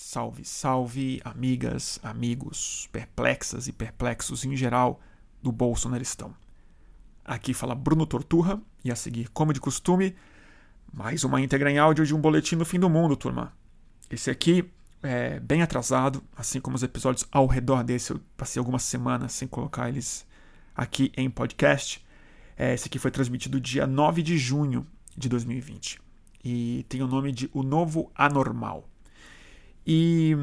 Salve, salve, amigas, amigos, perplexas e perplexos em geral do Bolsonaristão. Aqui fala Bruno Torturra e a seguir, como de costume, mais uma íntegra em áudio de um boletim do fim do mundo, turma. Esse aqui é bem atrasado, assim como os episódios ao redor desse. Eu passei algumas semanas sem colocar eles aqui em podcast. É, esse aqui foi transmitido dia 9 de junho de 2020 e tem o nome de O Novo Anormal. E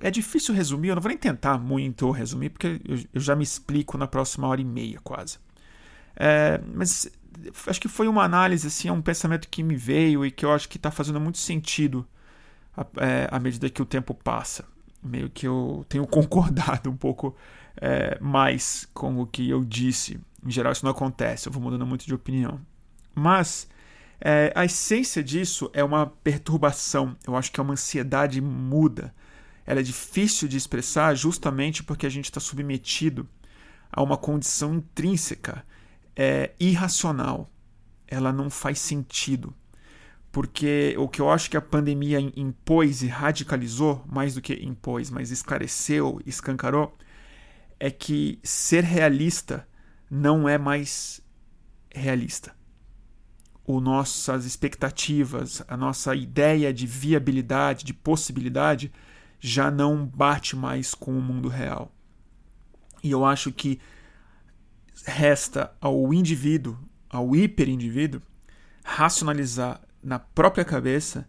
é difícil resumir, eu não vou nem tentar muito resumir, porque eu, já me explico na próxima hora e meia, quase. É, mas acho que foi uma análise, assim, é um pensamento que me veio e que eu acho que está fazendo muito sentido à, é, à, medida que o tempo passa. Meio que eu tenho concordado um pouco é, mais com o que eu disse. Em geral, isso não acontece, eu vou mudando muito de opinião. Mas é, a essência disso é uma perturbação, eu acho que é uma ansiedade muda. Ela é difícil de expressar justamente porque a gente está submetido a uma condição intrínseca, é, irracional. Ela não faz sentido. Porque o que eu acho que a pandemia impôs e radicalizou, mais do que impôs, mas esclareceu, escancarou, é que ser realista não é mais realista o nossas expectativas, a nossa ideia de viabilidade, de possibilidade, já não bate mais com o mundo real. E eu acho que resta ao indivíduo, ao hiperindivíduo, racionalizar na própria cabeça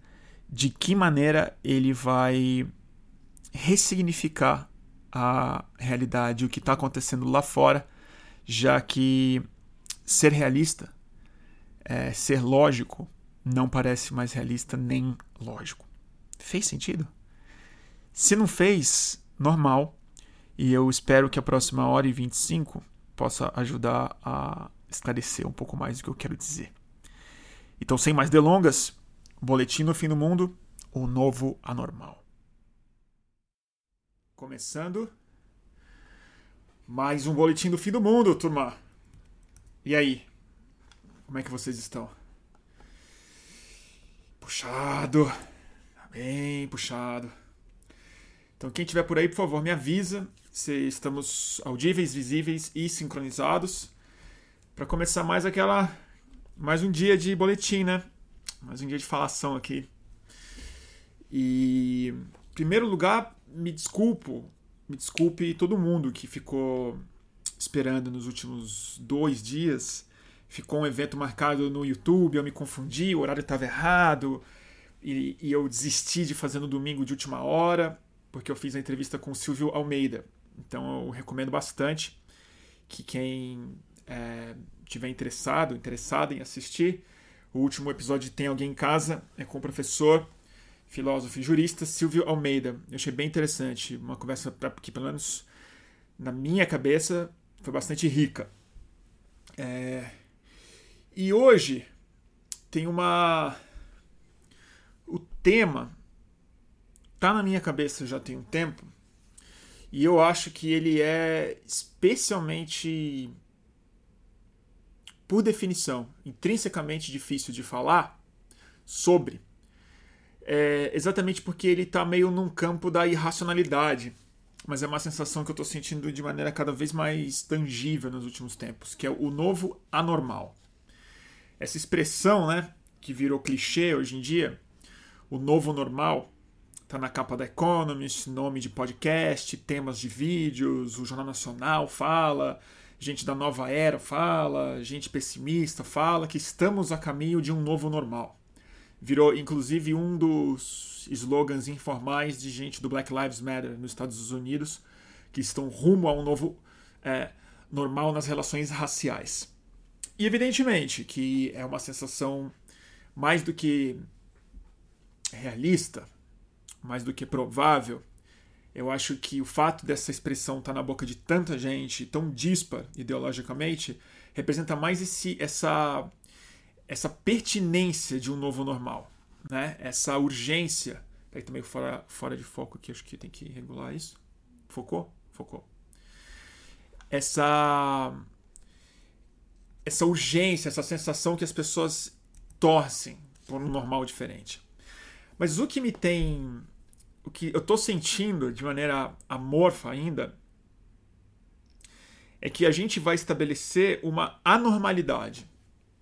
de que maneira ele vai ressignificar a realidade, o que está acontecendo lá fora, já que ser realista é, ser lógico não parece mais realista nem lógico. Fez sentido? Se não fez, normal. E eu espero que a próxima hora e 25 possa ajudar a esclarecer um pouco mais o que eu quero dizer. Então, sem mais delongas, Boletim no Fim do Mundo, o novo anormal. Começando mais um Boletim do Fim do Mundo, turma. E aí, como é que vocês estão? Puxado. Bem puxado. Então, quem estiver por aí, por favor, me avisa se estamos audíveis, visíveis e sincronizados. Para começar mais aquela. Mais um dia de boletim, né? Mais um dia de falação aqui. E. Em primeiro lugar, me desculpo. Me desculpe todo mundo que ficou esperando nos últimos dois dias ficou um evento marcado no YouTube, eu me confundi, o horário estava errado, e, e, eu desisti de fazer no domingo de última hora, porque eu fiz a entrevista com o Silvio Almeida. Então eu recomendo bastante que quem é, tiver interessado, interessado em assistir, o último episódio Tem Alguém em Casa é com o professor, filósofo e jurista Silvio Almeida. Eu achei bem interessante, uma conversa que, pelo menos na minha cabeça, foi bastante rica. É, e hoje tem uma. O tema tá na minha cabeça já tem um tempo. E eu acho que ele é especialmente, por definição, intrinsecamente difícil de falar sobre. É exatamente porque ele está meio num campo da irracionalidade. Mas é uma sensação que eu estou sentindo de maneira cada vez mais tangível nos últimos tempos, que é o novo anormal essa expressão, né, que virou clichê hoje em dia, o novo normal, tá na capa da Economist, nome de podcast, temas de vídeos, o Jornal Nacional fala, gente da nova era fala, gente pessimista fala que estamos a caminho de um novo normal. Virou inclusive um dos slogans informais de gente do Black Lives Matter nos Estados Unidos, que estão rumo a um novo é, normal nas relações raciais. E evidentemente que é uma sensação mais do que realista, mais do que provável. Eu acho que o fato dessa expressão estar tá na boca de tanta gente, tão dispar ideologicamente, representa mais esse, essa, essa pertinência de um novo normal, né? essa urgência. Peraí, também fora, fora de foco aqui, acho que tem que regular isso. Focou? Focou. Essa essa urgência, essa sensação que as pessoas torcem por um normal diferente. Mas o que me tem o que eu estou sentindo de maneira amorfa ainda é que a gente vai estabelecer uma anormalidade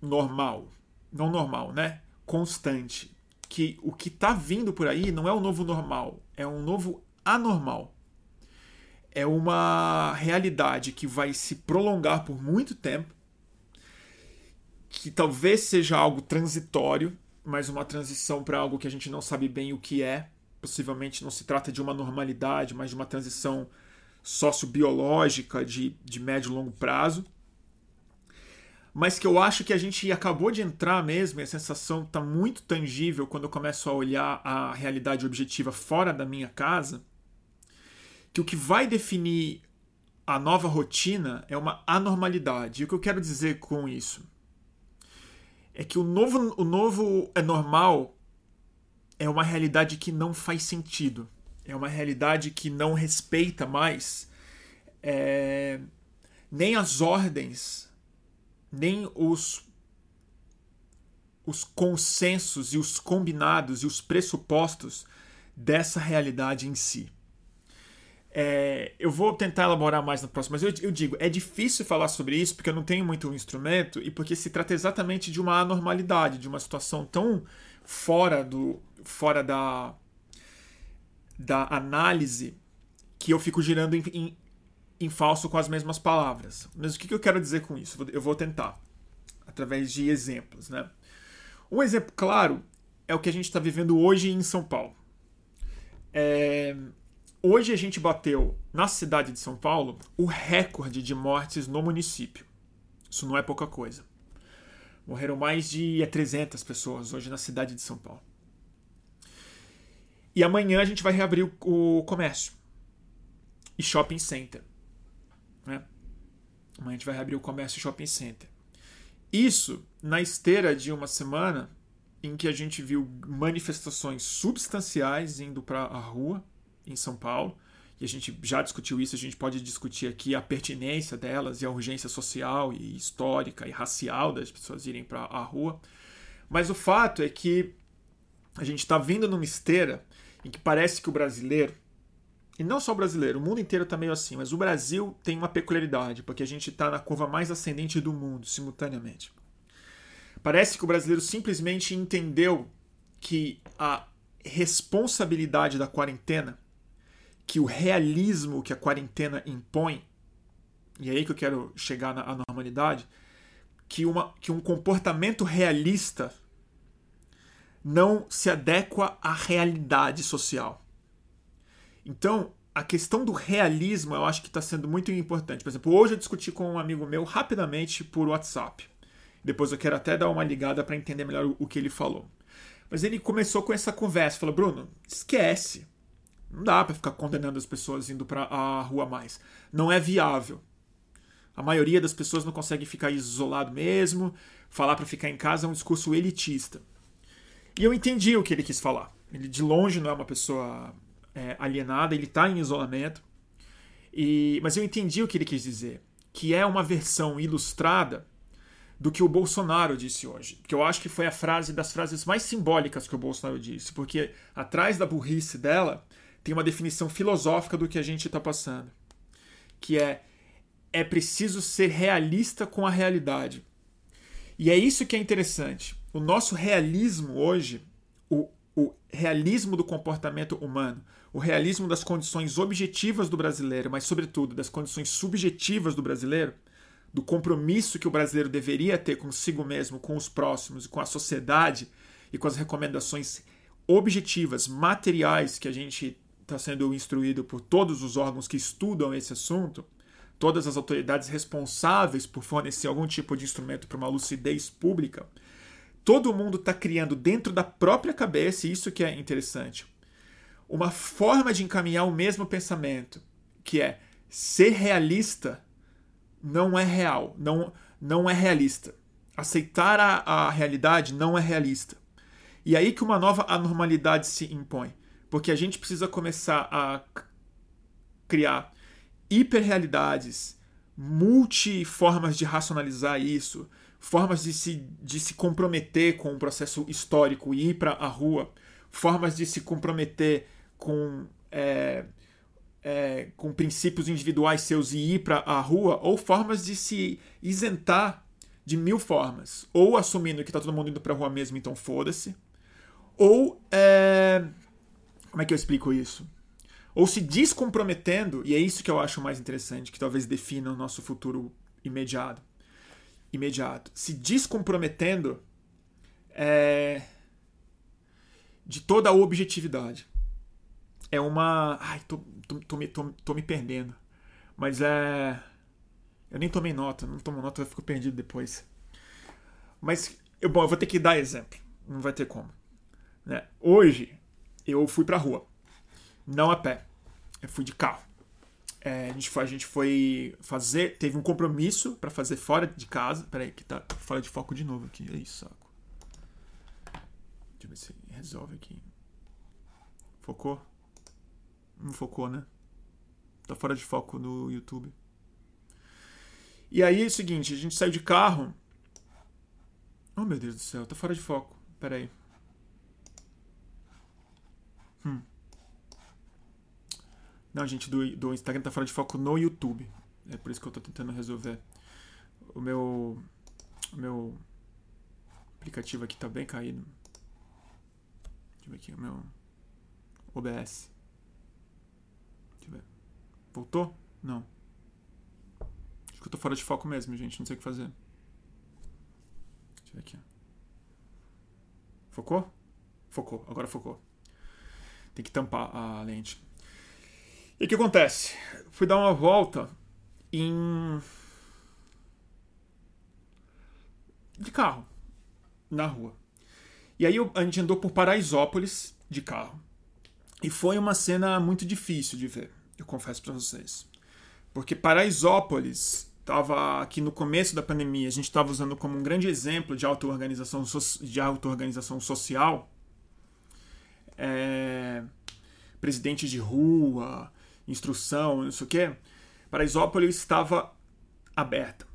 normal, não normal, né? Constante. Que o que está vindo por aí não é o novo normal, é um novo anormal. É uma realidade que vai se prolongar por muito tempo, que talvez seja algo transitório, mas uma transição para algo que a gente não sabe bem o que é. Possivelmente não se trata de uma normalidade, mas de uma transição sociobiológica de, de médio e longo prazo. Mas que eu acho que a gente acabou de entrar mesmo, e a sensação está muito tangível quando eu começo a olhar a realidade objetiva fora da minha casa, que o que vai definir a nova rotina é uma anormalidade. E o que eu quero dizer com isso? É que o novo, o novo é normal é uma realidade que não faz sentido. É uma realidade que não respeita mais é, nem as ordens, nem os, os consensos e os combinados e os pressupostos dessa realidade em si. É, eu vou tentar elaborar mais na próxima, mas eu, eu, digo, é difícil falar sobre isso porque eu não tenho muito instrumento e porque se trata exatamente de uma anormalidade, de uma situação tão fora do fora da da análise que eu fico girando em, em, em falso com as mesmas palavras. Mas o que, que eu quero dizer com isso? Eu vou tentar, através de exemplos. Né? Um exemplo claro é o que a gente está vivendo hoje em São Paulo. É, hoje a gente bateu, na cidade de São Paulo, o recorde de mortes no município. Isso não é pouca coisa. Morreram mais de 300 pessoas hoje na cidade de São Paulo. E amanhã a gente vai reabrir o, o comércio. E shopping center. Né? Amanhã a gente vai reabrir o comércio e shopping center. Isso na esteira de uma semana em que a gente viu manifestações substanciais indo para a rua em São Paulo. E a gente já discutiu isso, a gente pode discutir aqui a pertinência delas e a urgência social e histórica e racial das pessoas irem para a rua. Mas o fato é que a gente está vindo numa esteira em que parece que o brasileiro, e não só o brasileiro, o mundo inteiro está meio assim, mas o Brasil tem uma peculiaridade, porque a gente está na curva mais ascendente do mundo simultaneamente. Parece que o brasileiro simplesmente entendeu que a responsabilidade da quarentena, que o realismo que a quarentena impõe, e é aí que eu quero chegar na normalidade, que, uma, que um comportamento realista não se adequa à realidade social. Então, a questão do realismo eu acho que está sendo muito importante. Por exemplo, hoje eu discuti com um amigo meu rapidamente por WhatsApp. Depois eu quero até dar uma ligada para entender melhor o que ele falou. Mas ele começou com essa conversa, falou: "Bruno, esquece. Não dá para ficar condenando as pessoas indo para a rua mais. Não é viável. A maioria das pessoas não consegue ficar isolado mesmo. Falar para ficar em casa é um discurso elitista. E eu entendi o que ele quis falar. Ele de longe não é uma pessoa é, alienada, ele está em isolamento. E, mas eu entendi o que ele quis dizer, que é uma versão ilustrada do que o Bolsonaro disse hoje. Que eu acho que foi a frase das frases mais simbólicas que o Bolsonaro disse, porque atrás da burrice dela tem uma definição filosófica do que a gente está passando, que é é preciso ser realista com a realidade. E é isso que é interessante o nosso realismo hoje, o, o realismo do comportamento humano, o realismo das condições objetivas do brasileiro, mas, sobretudo, das condições subjetivas do brasileiro, do compromisso que o brasileiro deveria ter consigo mesmo, com os próximos com a sociedade e com as recomendações objetivas, materiais que a gente está sendo instruído por todos os órgãos que estudam esse assunto, todas as autoridades responsáveis por fornecer algum tipo de instrumento para uma lucidez pública, todo mundo está criando dentro da própria cabeça, e isso que é interessante, uma forma de encaminhar o mesmo pensamento, que é ser realista não é real, não, não é realista. Aceitar a, a realidade não é realista. E aí que uma nova anormalidade se impõe, porque a gente precisa começar a criar hiperrealidades, multiformas de racionalizar isso, formas de se, de se comprometer com o processo histórico e ir para a rua, formas de se comprometer com, é, é, com princípios individuais seus e ir para a rua, ou formas de se isentar de mil formas. Ou assumindo que tá todo mundo indo para a rua mesmo, então foda-se. Ou. É... Como é que eu explico isso? Ou se descomprometendo, e é isso que eu acho mais interessante, que talvez defina o nosso futuro imediato. Imediato. Se descomprometendo é, de toda a objetividade. É uma. Ai, tô, tô, tô, me, tô, tô me perdendo. Mas é. Eu nem tomei nota, não tomo nota, eu fico perdido depois. Mas, eu, bom, eu vou ter que dar exemplo. Não vai ter como. Né? Hoje, eu fui pra rua. Não a pé. Eu fui de carro. É, a, gente foi, a gente foi fazer. Teve um compromisso para fazer fora de casa. Peraí, que tá fora de foco de novo aqui. Isso, saco. Deixa eu ver se resolve aqui. Focou? Não focou, né? Tá fora de foco no YouTube. E aí é o seguinte, a gente saiu de carro. Oh meu Deus do céu, tá fora de foco. Pera aí. Hum. Não, gente, do, do Instagram tá fora de foco no YouTube. É por isso que eu tô tentando resolver. O meu. O meu aplicativo aqui tá bem caído. Deixa eu ver aqui, o meu OBS. Deixa eu ver. Voltou? Não. Acho que eu tô fora de foco mesmo, gente. Não sei o que fazer. Deixa eu ver aqui. Focou? Focou. Agora focou. Tem que tampar a lente. E o que acontece? Fui dar uma volta em. de carro. Na rua. E aí a gente andou por Paraisópolis de carro. E foi uma cena muito difícil de ver, eu confesso para vocês. Porque Paraisópolis estava aqui no começo da pandemia, a gente estava usando como um grande exemplo de auto-organização de auto-organização social. É, presidente de rua, instrução, não sei o quê. Paraisópolis estava aberta.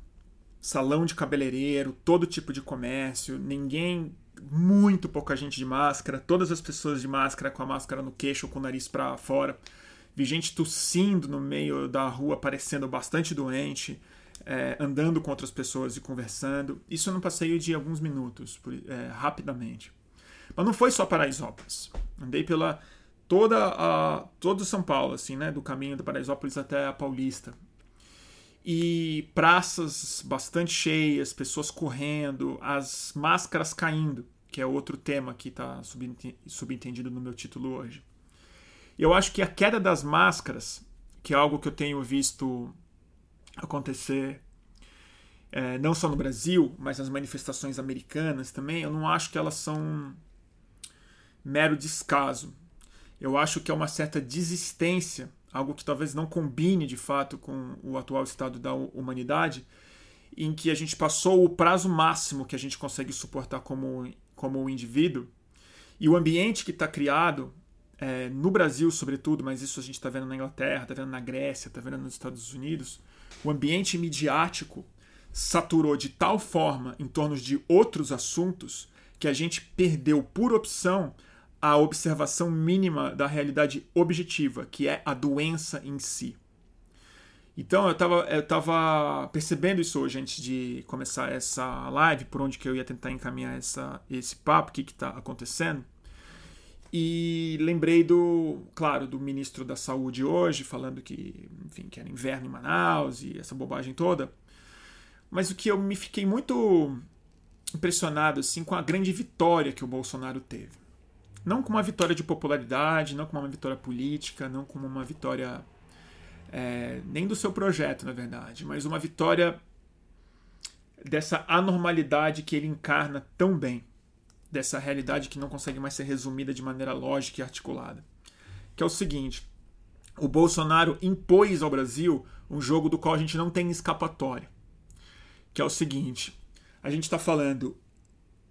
Salão de cabeleireiro, todo tipo de comércio, ninguém muito pouca gente de máscara, todas as pessoas de máscara com a máscara no queixo, com o nariz para fora. Vi gente tossindo no meio da rua, parecendo bastante doente, é, andando com outras pessoas e conversando. Isso num passeio de alguns minutos, é, rapidamente. Mas não foi só Paraisópolis. Andei pela toda a todo São Paulo, assim, né, do caminho do Paraisópolis até a Paulista. E praças bastante cheias, pessoas correndo, as máscaras caindo que é outro tema que está subentendido no meu título hoje. Eu acho que a queda das máscaras, que é algo que eu tenho visto acontecer é, não só no Brasil, mas nas manifestações americanas também, eu não acho que elas são mero descaso. Eu acho que é uma certa desistência, algo que talvez não combine de fato com o atual estado da humanidade, em que a gente passou o prazo máximo que a gente consegue suportar como como o indivíduo, e o ambiente que está criado, é, no Brasil sobretudo, mas isso a gente está vendo na Inglaterra, está vendo na Grécia, está vendo nos Estados Unidos, o ambiente midiático saturou de tal forma em torno de outros assuntos que a gente perdeu por opção a observação mínima da realidade objetiva, que é a doença em si. Então eu estava eu tava percebendo isso hoje antes de começar essa live, por onde que eu ia tentar encaminhar essa, esse papo, o que está acontecendo. E lembrei do, claro, do ministro da Saúde hoje, falando que, enfim, que era inverno em Manaus e essa bobagem toda. Mas o que eu me fiquei muito impressionado assim com a grande vitória que o Bolsonaro teve. Não com uma vitória de popularidade, não com uma vitória política, não como uma vitória é, nem do seu projeto, na verdade, mas uma vitória dessa anormalidade que ele encarna tão bem, dessa realidade que não consegue mais ser resumida de maneira lógica e articulada. Que é o seguinte: o Bolsonaro impôs ao Brasil um jogo do qual a gente não tem escapatória. Que é o seguinte: a gente está falando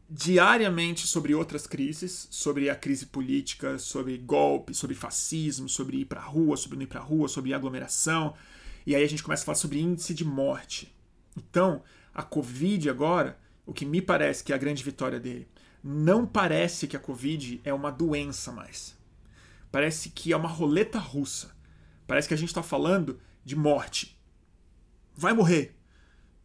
diariamente sobre outras crises, sobre a crise política, sobre golpe, sobre fascismo, sobre ir para a rua, sobre não ir para a rua, sobre aglomeração. E aí a gente começa a falar sobre índice de morte. Então, a Covid agora, o que me parece que é a grande vitória dele, não parece que a Covid é uma doença mais. Parece que é uma roleta russa. Parece que a gente está falando de morte. Vai morrer.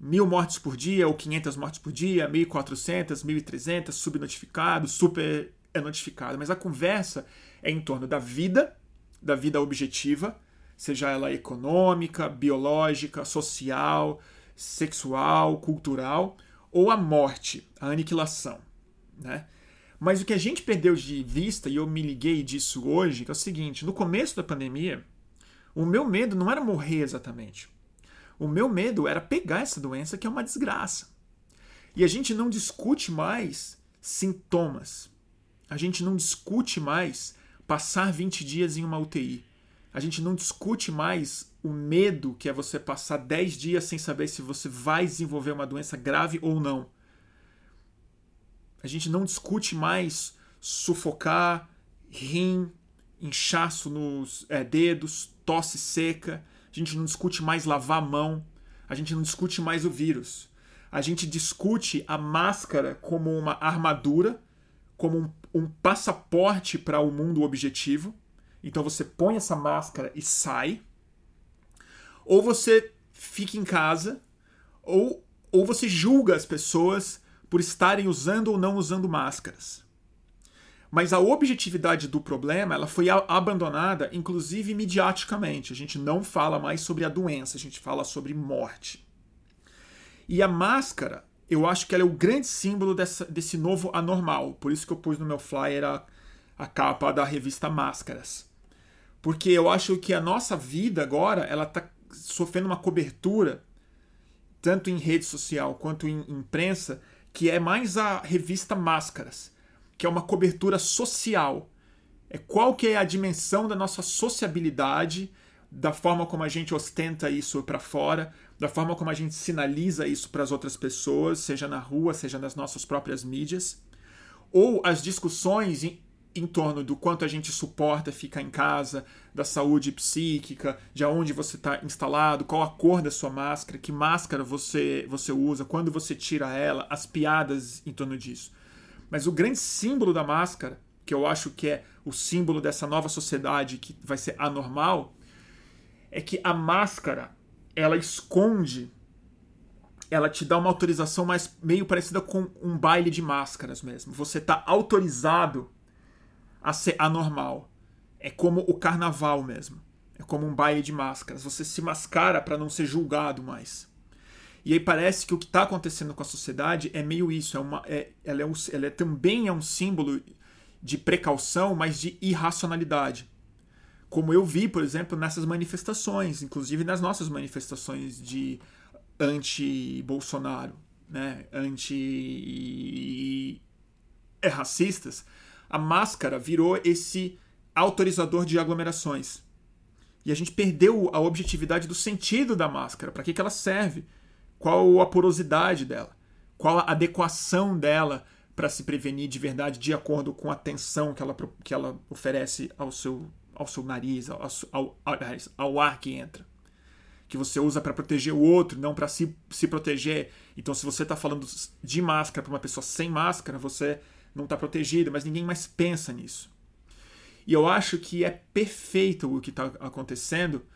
Mil mortes por dia, ou 500 mortes por dia, 1.400, 1.300, subnotificado, super é notificado. Mas a conversa é em torno da vida, da vida objetiva, seja ela econômica, biológica, social, sexual, cultural, ou a morte, a aniquilação. Né? Mas o que a gente perdeu de vista, e eu me liguei disso hoje, é o seguinte: no começo da pandemia, o meu medo não era morrer exatamente. O meu medo era pegar essa doença, que é uma desgraça. E a gente não discute mais sintomas. A gente não discute mais passar 20 dias em uma UTI. A gente não discute mais o medo que é você passar 10 dias sem saber se você vai desenvolver uma doença grave ou não. A gente não discute mais sufocar, rim, inchaço nos é, dedos, tosse seca. A gente não discute mais lavar a mão. A gente não discute mais o vírus. A gente discute a máscara como uma armadura, como um, um passaporte para o mundo objetivo. Então você põe essa máscara e sai. Ou você fica em casa, ou, ou você julga as pessoas por estarem usando ou não usando máscaras. Mas a objetividade do problema ela foi abandonada, inclusive mediaticamente. A gente não fala mais sobre a doença, a gente fala sobre morte. E a máscara, eu acho que ela é o grande símbolo dessa, desse novo anormal. Por isso que eu pus no meu flyer a, a capa da revista Máscaras. Porque eu acho que a nossa vida agora ela está sofrendo uma cobertura, tanto em rede social quanto em imprensa, que é mais a revista Máscaras, que é uma cobertura social. É qual que é a dimensão da nossa sociabilidade, da forma como a gente ostenta isso para fora, da forma como a gente sinaliza isso para as outras pessoas, seja na rua, seja nas nossas próprias mídias, ou as discussões em torno do quanto a gente suporta ficar em casa, da saúde psíquica, de onde você está instalado, qual a cor da sua máscara, que máscara você, você usa, quando você tira ela, as piadas em torno disso. Mas o grande símbolo da máscara, que eu acho que é o símbolo dessa nova sociedade que vai ser anormal, é que a máscara ela esconde, ela te dá uma autorização mais meio parecida com um baile de máscaras mesmo. Você está autorizado a ser anormal. É como o carnaval mesmo. É como um baile de máscaras. Você se mascara para não ser julgado mais. E aí parece que o que está acontecendo com a sociedade é meio isso. É uma, é, ela, é um, ela é, também é um símbolo de precaução, mas de irracionalidade. Como eu vi, por exemplo, nessas manifestações, inclusive nas nossas manifestações de anti-Bolsonaro, né? anti-racistas, a máscara virou esse autorizador de aglomerações. E a gente perdeu a objetividade do sentido da máscara, para que, que ela serve, qual a porosidade dela, qual a adequação dela para se prevenir de verdade de acordo com a tensão que ela, que ela oferece ao seu, ao seu nariz, ao, ao, ao ar que entra. Que você usa para proteger o outro, não para se, se proteger. Então, se você está falando de máscara para uma pessoa sem máscara, você não está protegido, mas ninguém mais pensa nisso. E eu acho que é perfeito o que está acontecendo,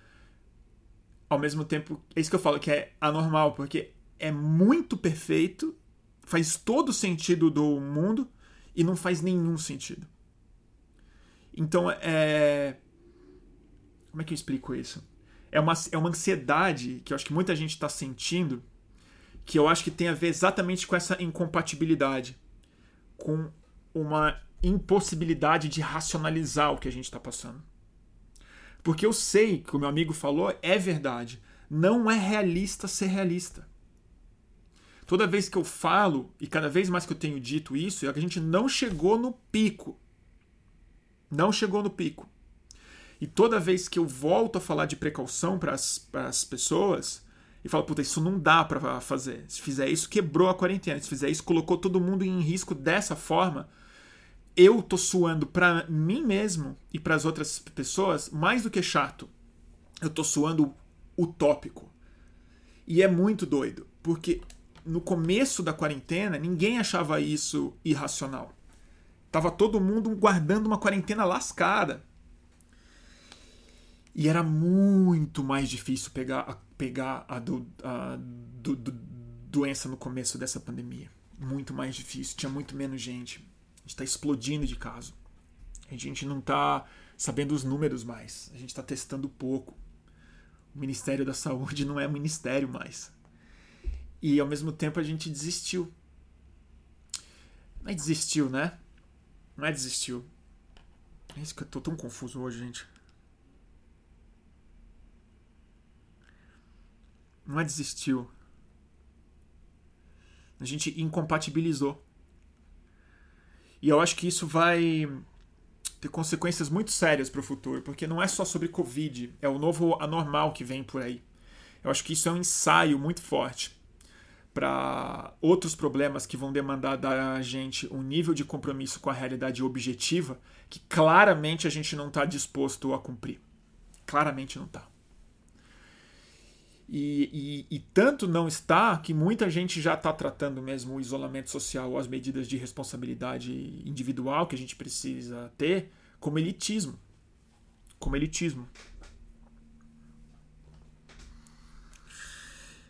ao mesmo tempo, é isso que eu falo que é anormal, porque é muito perfeito, faz todo sentido do mundo e não faz nenhum sentido. Então, é. Como é que eu explico isso? É uma, é uma ansiedade que eu acho que muita gente está sentindo, que eu acho que tem a ver exatamente com essa incompatibilidade com uma impossibilidade de racionalizar o que a gente está passando. Porque eu sei que o meu amigo falou é verdade. Não é realista ser realista. Toda vez que eu falo, e cada vez mais que eu tenho dito isso, é que a gente não chegou no pico. Não chegou no pico. E toda vez que eu volto a falar de precaução para as pessoas, e fala, puta, isso não dá para fazer. Se fizer isso, quebrou a quarentena. Se fizer isso, colocou todo mundo em risco dessa forma. Eu tô suando para mim mesmo e para as outras pessoas mais do que chato. Eu tô suando utópico. E é muito doido, porque no começo da quarentena, ninguém achava isso irracional. Tava todo mundo guardando uma quarentena lascada. E era muito mais difícil pegar, pegar a, do, a do, do, doença no começo dessa pandemia. Muito mais difícil, tinha muito menos gente. A gente está explodindo de caso. A gente não está sabendo os números mais. A gente está testando pouco. O Ministério da Saúde não é ministério mais. E ao mesmo tempo a gente desistiu. Não é desistiu, né? Não é desistiu. É isso que eu tô tão confuso hoje, gente. Não é desistiu. A gente incompatibilizou. E eu acho que isso vai ter consequências muito sérias para o futuro, porque não é só sobre Covid, é o novo anormal que vem por aí. Eu acho que isso é um ensaio muito forte para outros problemas que vão demandar da gente um nível de compromisso com a realidade objetiva que claramente a gente não está disposto a cumprir. Claramente não está. E, e, e, tanto não está que muita gente já está tratando mesmo o isolamento social as medidas de responsabilidade individual que a gente precisa ter como elitismo. Como elitismo.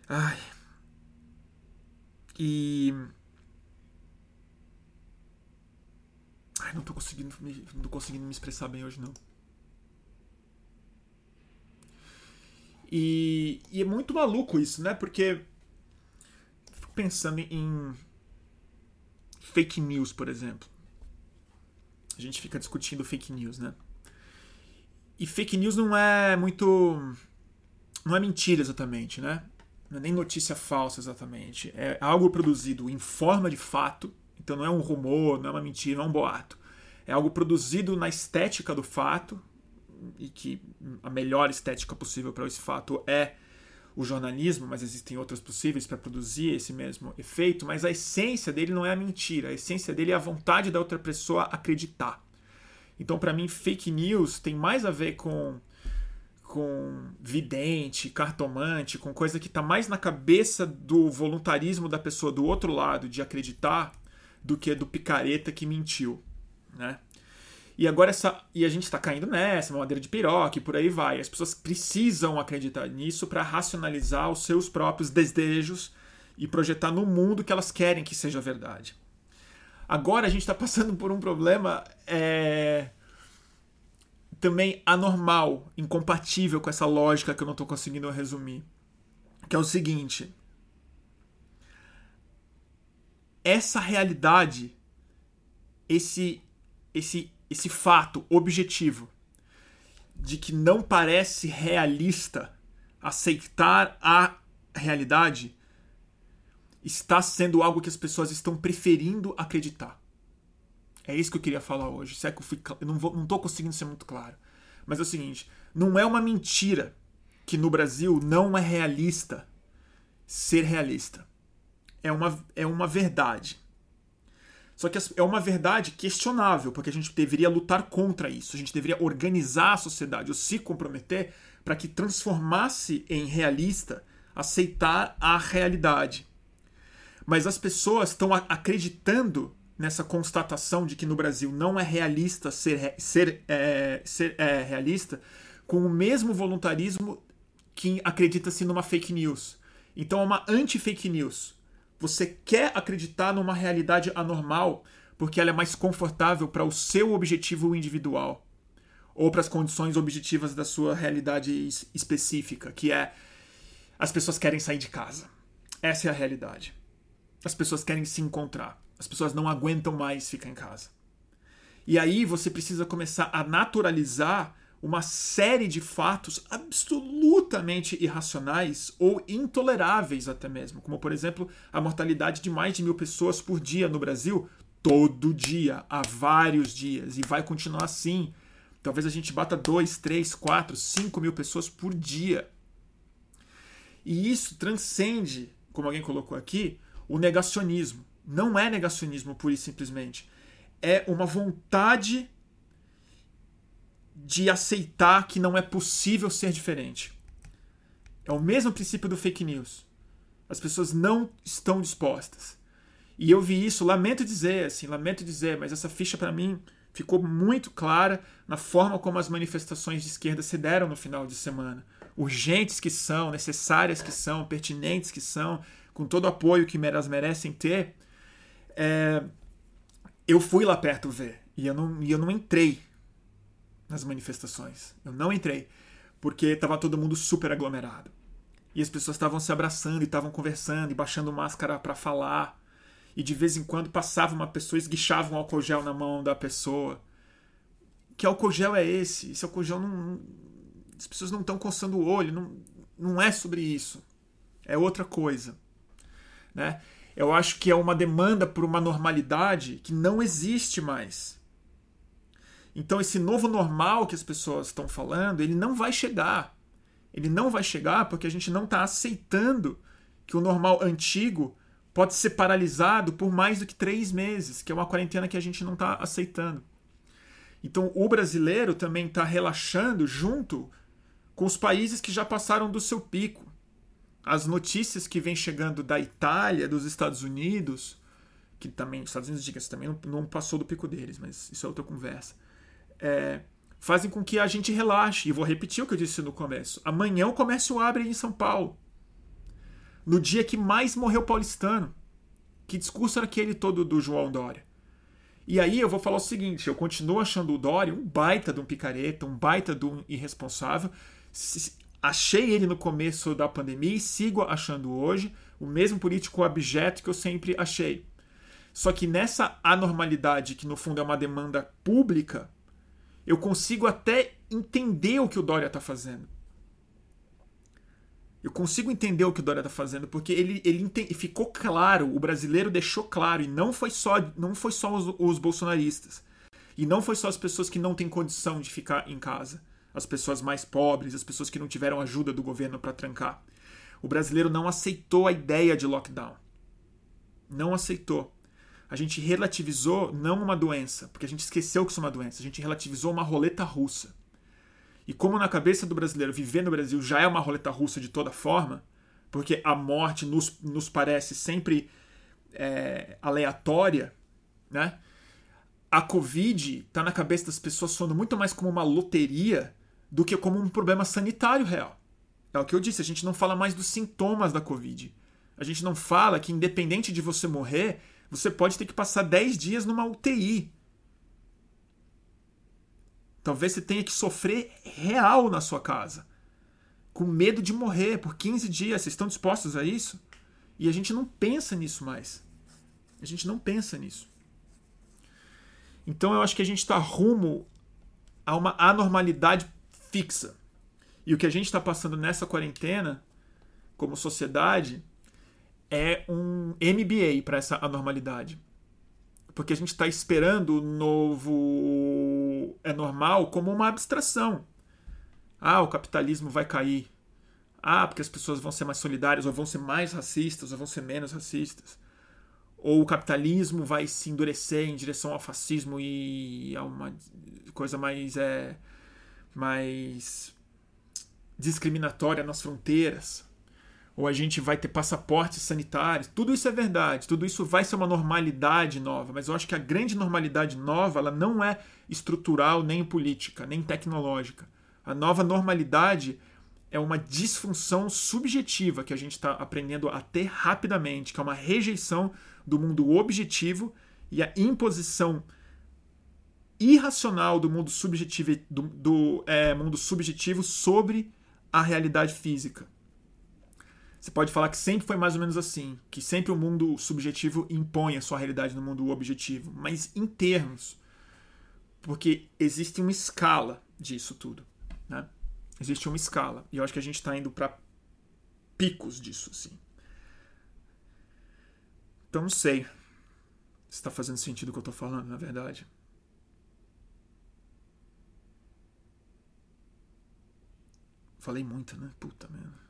Ai. E. Ai, não tô conseguindo, não tô conseguindo me expressar bem hoje, não. E, e é muito maluco isso, né? Porque fico pensando em fake news, por exemplo. A gente fica discutindo fake news, né? E fake news não é muito. Não é mentira exatamente, né? Não é nem notícia falsa exatamente. É algo produzido em forma de fato. Então não é um rumor, não é uma mentira, não é um boato. É algo produzido na estética do fato, e que a melhor estética possível para esse fato é o jornalismo, mas existem outras possíveis para produzir esse mesmo efeito, mas a essência dele não é a mentira, a essência dele é a vontade da outra pessoa acreditar. Então, para mim, fake news tem mais a ver com com vidente, cartomante, com coisa que está mais na cabeça do voluntarismo da pessoa do outro lado de acreditar do que do picareta que mentiu, né? E agora essa. E a gente está caindo nessa, madeira de piroca e por aí vai. As pessoas precisam acreditar nisso para racionalizar os seus próprios desejos e projetar no mundo que elas querem que seja verdade. Agora a gente está passando por um problema é, também anormal, incompatível com essa lógica que eu não estou conseguindo resumir. Que é o seguinte: essa realidade, esse, esse esse fato objetivo de que não parece realista aceitar a realidade está sendo algo que as pessoas estão preferindo acreditar. É isso que eu queria falar hoje. Se é que eu, fui, eu não, vou, não tô conseguindo ser muito claro. Mas é o seguinte: não é uma mentira que no Brasil não é realista ser realista. É uma, é uma verdade. Só que é uma verdade questionável, porque a gente deveria lutar contra isso, a gente deveria organizar a sociedade, ou se comprometer para que transformasse em realista aceitar a realidade. Mas as pessoas estão acreditando nessa constatação de que no Brasil não é realista ser, ser, é, ser é, realista com o mesmo voluntarismo que acredita-se numa fake news. Então é uma anti-fake news. Você quer acreditar numa realidade anormal porque ela é mais confortável para o seu objetivo individual ou para as condições objetivas da sua realidade específica, que é as pessoas querem sair de casa. Essa é a realidade. As pessoas querem se encontrar. As pessoas não aguentam mais ficar em casa. E aí você precisa começar a naturalizar uma série de fatos absolutamente irracionais ou intoleráveis até mesmo, como por exemplo a mortalidade de mais de mil pessoas por dia no Brasil, todo dia, há vários dias, e vai continuar assim. Talvez a gente bata 2, 3, 4, 5 mil pessoas por dia. E isso transcende, como alguém colocou aqui, o negacionismo. Não é negacionismo pura e simplesmente. É uma vontade de aceitar que não é possível ser diferente. É o mesmo princípio do fake news. As pessoas não estão dispostas. E eu vi isso, lamento dizer, assim, lamento dizer, mas essa ficha para mim ficou muito clara na forma como as manifestações de esquerda se deram no final de semana. Urgentes que são, necessárias que são, pertinentes que são, com todo o apoio que elas merecem ter. É, eu fui lá perto ver e eu não, e eu não entrei nas manifestações. Eu não entrei porque estava todo mundo super aglomerado. E as pessoas estavam se abraçando e estavam conversando e baixando máscara para falar e de vez em quando passava uma pessoa e esguichava um álcool gel na mão da pessoa. Que álcool gel é esse? Esse álcool gel não. As pessoas não estão coçando o olho, não, não é sobre isso. É outra coisa. Né? Eu acho que é uma demanda por uma normalidade que não existe mais. Então, esse novo normal que as pessoas estão falando, ele não vai chegar. Ele não vai chegar porque a gente não está aceitando que o normal antigo pode ser paralisado por mais do que três meses, que é uma quarentena que a gente não está aceitando. Então, o brasileiro também está relaxando junto com os países que já passaram do seu pico. As notícias que vêm chegando da Itália, dos Estados Unidos, que também, os Estados Unidos, diga também não, não, passou do pico deles, mas isso é outra conversa, é, fazem com que a gente relaxe. E vou repetir o que eu disse no começo. Amanhã o comércio abre em São Paulo no dia que mais morreu paulistano. Que discurso era aquele todo do João Dória? E aí eu vou falar o seguinte: eu continuo achando o Dória um baita de um picareta, um baita de um irresponsável. Achei ele no começo da pandemia e sigo achando hoje o mesmo político abjeto que eu sempre achei. Só que nessa anormalidade, que no fundo é uma demanda pública, eu consigo até entender o que o Dória está fazendo. Eu consigo entender o que o Dória está fazendo, porque ele, ele ficou claro, o brasileiro deixou claro, e não foi só, não foi só os, os bolsonaristas. E não foi só as pessoas que não têm condição de ficar em casa. As pessoas mais pobres, as pessoas que não tiveram ajuda do governo para trancar. O brasileiro não aceitou a ideia de lockdown. Não aceitou. A gente relativizou não uma doença, porque a gente esqueceu que isso é uma doença. A gente relativizou uma roleta russa. E como na cabeça do brasileiro viver no Brasil já é uma roleta russa de toda forma, porque a morte nos, nos parece sempre é, aleatória, né? A Covid está na cabeça das pessoas soando muito mais como uma loteria do que como um problema sanitário real. É o que eu disse, a gente não fala mais dos sintomas da Covid. A gente não fala que, independente de você morrer, você pode ter que passar 10 dias numa UTI. Talvez você tenha que sofrer real na sua casa. Com medo de morrer por 15 dias. Vocês estão dispostos a isso? E a gente não pensa nisso mais. A gente não pensa nisso. Então eu acho que a gente está rumo a uma anormalidade fixa. E o que a gente está passando nessa quarentena, como sociedade, é um MBA para essa anormalidade porque a gente está esperando o novo é normal como uma abstração. Ah, o capitalismo vai cair. Ah, porque as pessoas vão ser mais solidárias, ou vão ser mais racistas, ou vão ser menos racistas. Ou o capitalismo vai se endurecer em direção ao fascismo e a uma coisa mais é mais discriminatória nas fronteiras ou a gente vai ter passaportes sanitários. Tudo isso é verdade, tudo isso vai ser uma normalidade nova, mas eu acho que a grande normalidade nova ela não é estrutural, nem política, nem tecnológica. A nova normalidade é uma disfunção subjetiva que a gente está aprendendo a ter rapidamente, que é uma rejeição do mundo objetivo e a imposição irracional do mundo subjetivo, do, do é, mundo subjetivo sobre a realidade física. Você pode falar que sempre foi mais ou menos assim, que sempre o mundo subjetivo impõe a sua realidade no mundo objetivo, mas em termos, porque existe uma escala disso tudo, né? Existe uma escala e eu acho que a gente está indo para picos disso, assim. Então não sei se está fazendo sentido o que eu estou falando, na verdade. Falei muito, né? Puta merda.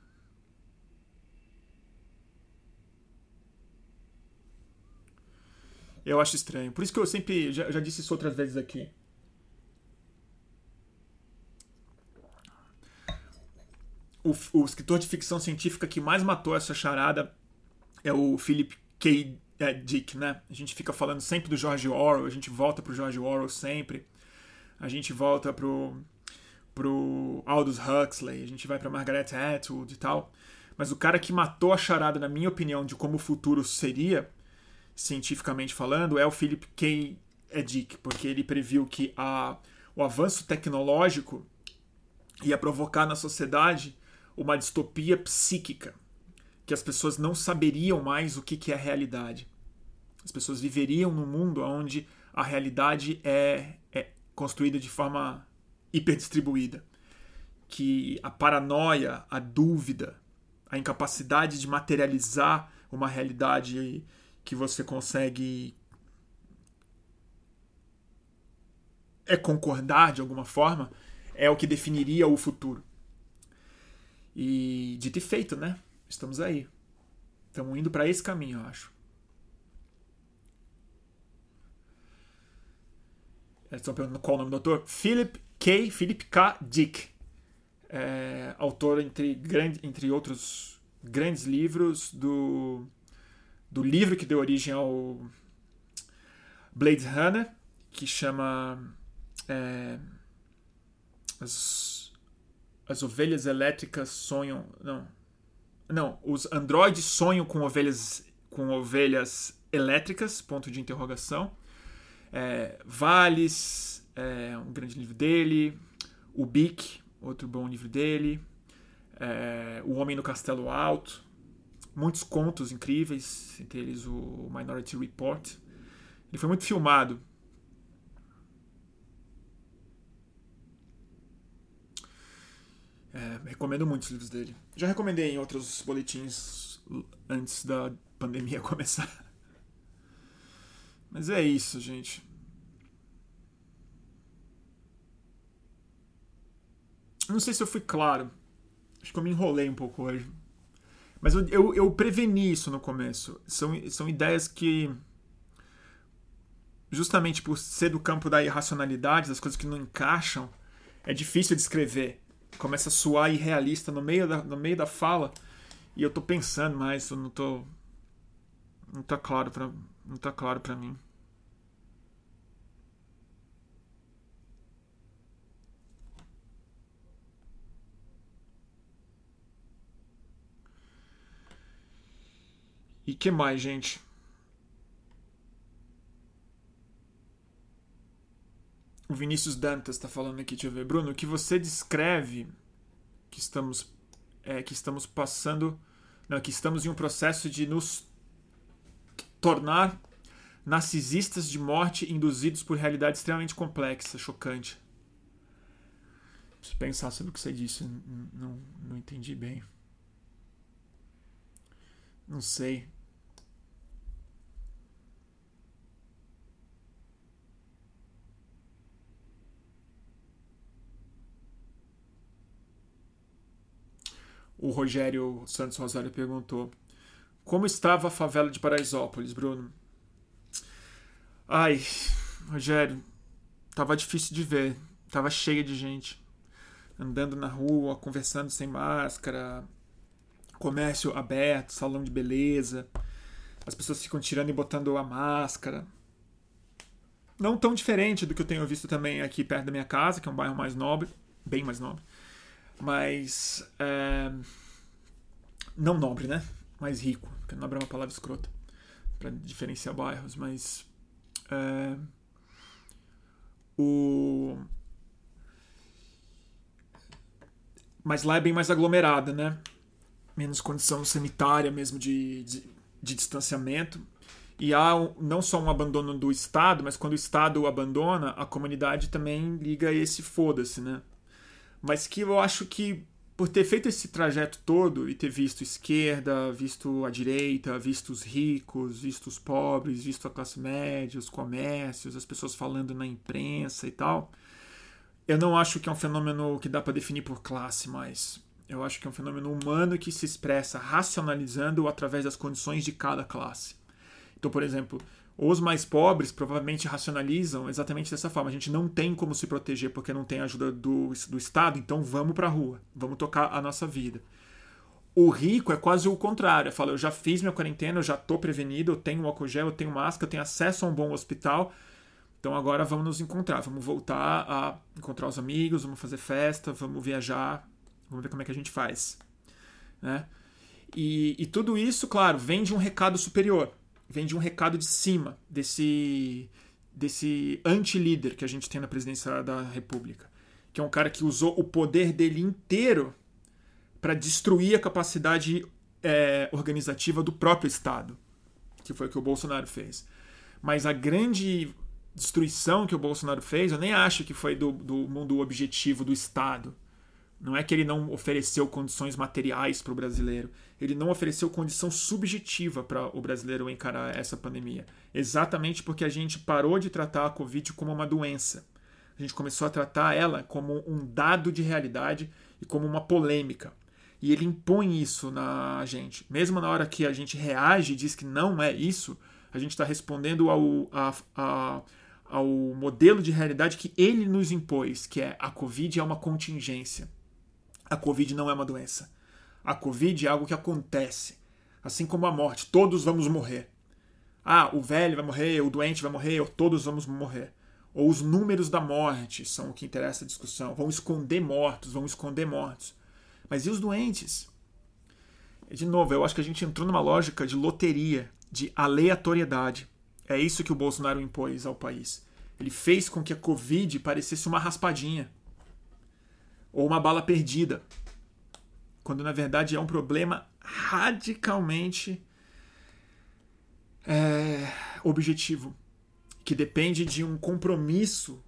Eu acho estranho. Por isso que eu sempre. Já, já disse isso outras vezes aqui. O, o, escritor de ficção científica que mais matou essa charada é o Philip K. é, Dick, né? A gente fica falando sempre do George Orwell, a gente volta pro George Orwell sempre. A gente volta pro, pro Aldous Huxley, a gente vai pra Margaret Atwood e tal. Mas o cara que matou a charada, na minha opinião, de como o futuro seria, cientificamente falando, é o Philip K. Dick, porque ele previu que a, o avanço tecnológico ia provocar na sociedade uma distopia psíquica, que as pessoas não saberiam mais o que, que é realidade. As pessoas viveriam num mundo onde a realidade é, é construída de forma hiperdistribuída. Que a paranoia, a dúvida, a incapacidade de materializar uma realidade que você consegue é concordar de alguma forma é o que definiria o futuro. E dito e feito, né? Estamos aí. Estamos indo para esse caminho, eu acho. Estão perguntando qual o nome do autor. Philip K. Philip K. Dick. É, autor, entre, grande, entre outros grandes livros, do, do livro que deu origem ao Blade Runner, que chama é, as, as ovelhas elétricas sonham. Não. Não, os androides sonham com ovelhas com ovelhas elétricas, ponto de interrogação. É, Vales, é, um grande livro dele. O Bic, outro bom livro dele. É, o Homem no Castelo Alto. Muitos contos incríveis, entre eles o Minority Report. Ele foi muito filmado. É, recomendo muito os livros dele. Já recomendei em outros boletins antes da pandemia começar. Mas é isso, gente. Não sei se eu fui claro. Acho que eu me enrolei um pouco hoje. Mas eu, eu, eu preveni isso no começo. São, são ideias que, justamente por ser do campo da irracionalidade, das coisas que não encaixam, é difícil de escrever começa a soar irrealista no meio da, no meio da fala e eu tô pensando mais, eu não tô não tá claro para não tá claro para mim. E que mais, gente? O Vinícius Dantas está falando aqui, deixa eu ver. Bruno, que você descreve que estamos, é, que estamos passando. Não, que estamos em um processo de nos tornar narcisistas de morte induzidos por realidade extremamente complexa, chocante. Preciso pensar sobre o que você disse. Não, não entendi bem. Não sei. O Rogério Santos Rosário perguntou: Como estava a favela de Paraisópolis, Bruno? Ai, Rogério, tava difícil de ver, tava cheia de gente andando na rua, conversando sem máscara, comércio aberto, salão de beleza. As pessoas ficam tirando e botando a máscara. Não tão diferente do que eu tenho visto também aqui perto da minha casa, que é um bairro mais nobre, bem mais nobre. Mas. É, não nobre, né? Mais rico, porque nobre é uma palavra escrota para diferenciar bairros, mas. É, o. Mas lá é bem mais aglomerada, né? Menos condição sanitária mesmo de, de, de distanciamento. E há não só um abandono do Estado, mas quando o Estado o abandona, a comunidade também liga esse foda-se, né? Mas que eu acho que por ter feito esse trajeto todo e ter visto esquerda, visto a direita, visto os ricos, visto os pobres, visto a classe média, os comércios, as pessoas falando na imprensa e tal, eu não acho que é um fenômeno que dá para definir por classe mais. Eu acho que é um fenômeno humano que se expressa racionalizando através das condições de cada classe. Então, por exemplo, os mais pobres provavelmente racionalizam exatamente dessa forma. A gente não tem como se proteger porque não tem ajuda do, do Estado, então vamos para a rua, vamos tocar a nossa vida. O rico é quase o contrário. Fala, eu já fiz minha quarentena, eu já tô prevenido, eu tenho álcool gel, eu tenho máscara, eu tenho acesso a um bom hospital. Então agora vamos nos encontrar, vamos voltar a encontrar os amigos, vamos fazer festa, vamos viajar, vamos ver como é que a gente faz. Né? E, e tudo isso, claro, vem de um recado superior, vem de um recado de cima, desse, desse anti-líder que a gente tem na presidência da República, que é um cara que usou o poder dele inteiro para destruir a capacidade é, organizativa do próprio Estado, que foi o que o Bolsonaro fez. Mas a grande destruição que o Bolsonaro fez, eu nem acho que foi do, do mundo objetivo do Estado. Não é que ele não ofereceu condições materiais para o brasileiro, ele não ofereceu condição subjetiva para o brasileiro encarar essa pandemia. Exatamente porque a gente parou de tratar a Covid como uma doença. A gente começou a tratar ela como um dado de realidade e como uma polêmica. E ele impõe isso na gente. Mesmo na hora que a gente reage e diz que não é isso, a gente está respondendo ao, a, a, ao modelo de realidade que ele nos impôs, que é a Covid é uma contingência. A Covid não é uma doença. A Covid é algo que acontece. Assim como a morte, todos vamos morrer. Ah, o velho vai morrer, o doente vai morrer, ou todos vamos morrer. Ou os números da morte são o que interessa a discussão. Vão esconder mortos, vão esconder mortos. Mas e os doentes? De novo, eu acho que a gente entrou numa lógica de loteria, de aleatoriedade. É isso que o Bolsonaro impôs ao país. Ele fez com que a Covid parecesse uma raspadinha ou uma bala perdida, quando na verdade é um problema radicalmente é, objetivo, que depende de um compromisso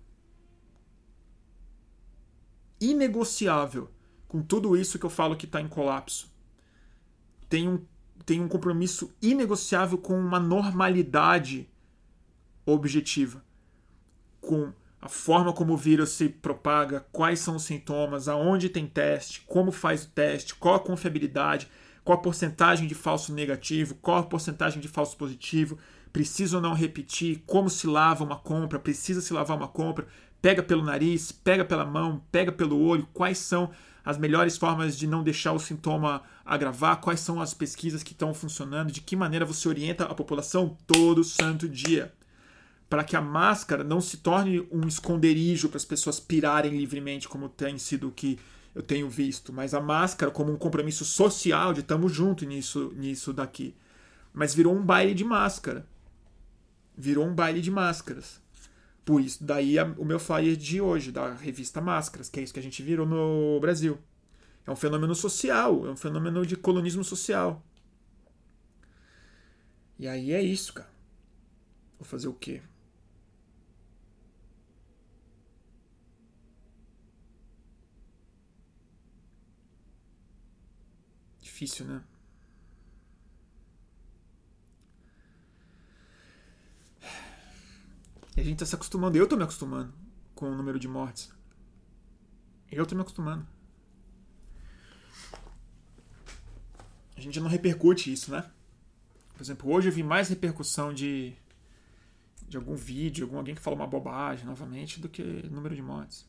inegociável com tudo isso que eu falo que está em colapso. Tem um, tem um compromisso inegociável com uma normalidade objetiva. Com a forma como o vírus se propaga, quais são os sintomas, aonde tem teste, como faz o teste, qual a confiabilidade, qual a porcentagem de falso negativo, qual a porcentagem de falso positivo, precisa ou não repetir, como se lava uma compra, precisa se lavar uma compra, pega pelo nariz, pega pela mão, pega pelo olho, quais são as melhores formas de não deixar o sintoma agravar, quais são as pesquisas que estão funcionando, de que maneira você orienta a população todo santo dia. Para que a máscara não se torne um esconderijo para as pessoas pirarem livremente, como tem sido o que eu tenho visto, mas a máscara como um compromisso social de estamos juntos nisso, nisso daqui. Mas virou um baile de máscara. Virou um baile de máscaras. Por isso, daí o meu flyer de hoje, da revista Máscaras, que é isso que a gente virou no Brasil. É um fenômeno social, é um fenômeno de colonismo social. E aí é isso, cara. Vou fazer o quê? Difícil, né? E a gente tá se acostumando. Eu tô me acostumando com o número de mortes. Eu tô me acostumando. A gente não repercute isso, né? Por exemplo, hoje eu vi mais repercussão de, de algum vídeo, algum alguém que falou uma bobagem novamente, do que número de mortes.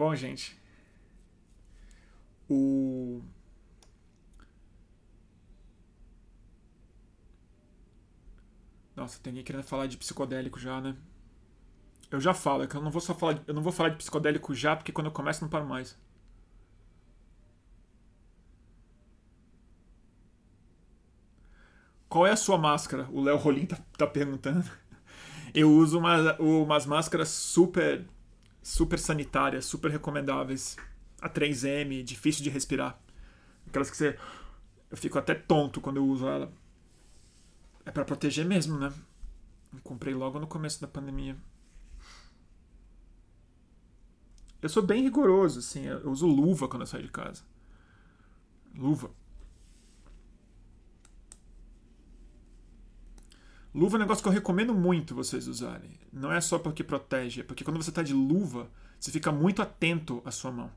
Bom, gente? O. Nossa, tem ninguém querendo falar de psicodélico já, né? Eu já falo, é que eu não vou só falar, de... eu não vou falar de psicodélico já, porque quando eu começo não paro mais. Qual é a sua máscara? O Léo Rolim tá, tá perguntando. Eu uso uma, umas máscaras super super sanitárias, super recomendáveis. A 3M, difícil de respirar. Aquelas que você. Eu fico até tonto quando eu uso ela. É para proteger mesmo, né? Eu comprei logo no começo da pandemia. Eu sou bem rigoroso, assim. Eu uso luva quando eu saio de casa. Luva. Luva é um negócio que eu recomendo muito vocês usarem. Não é só porque protege, é porque quando você está de luva, você fica muito atento à sua mão.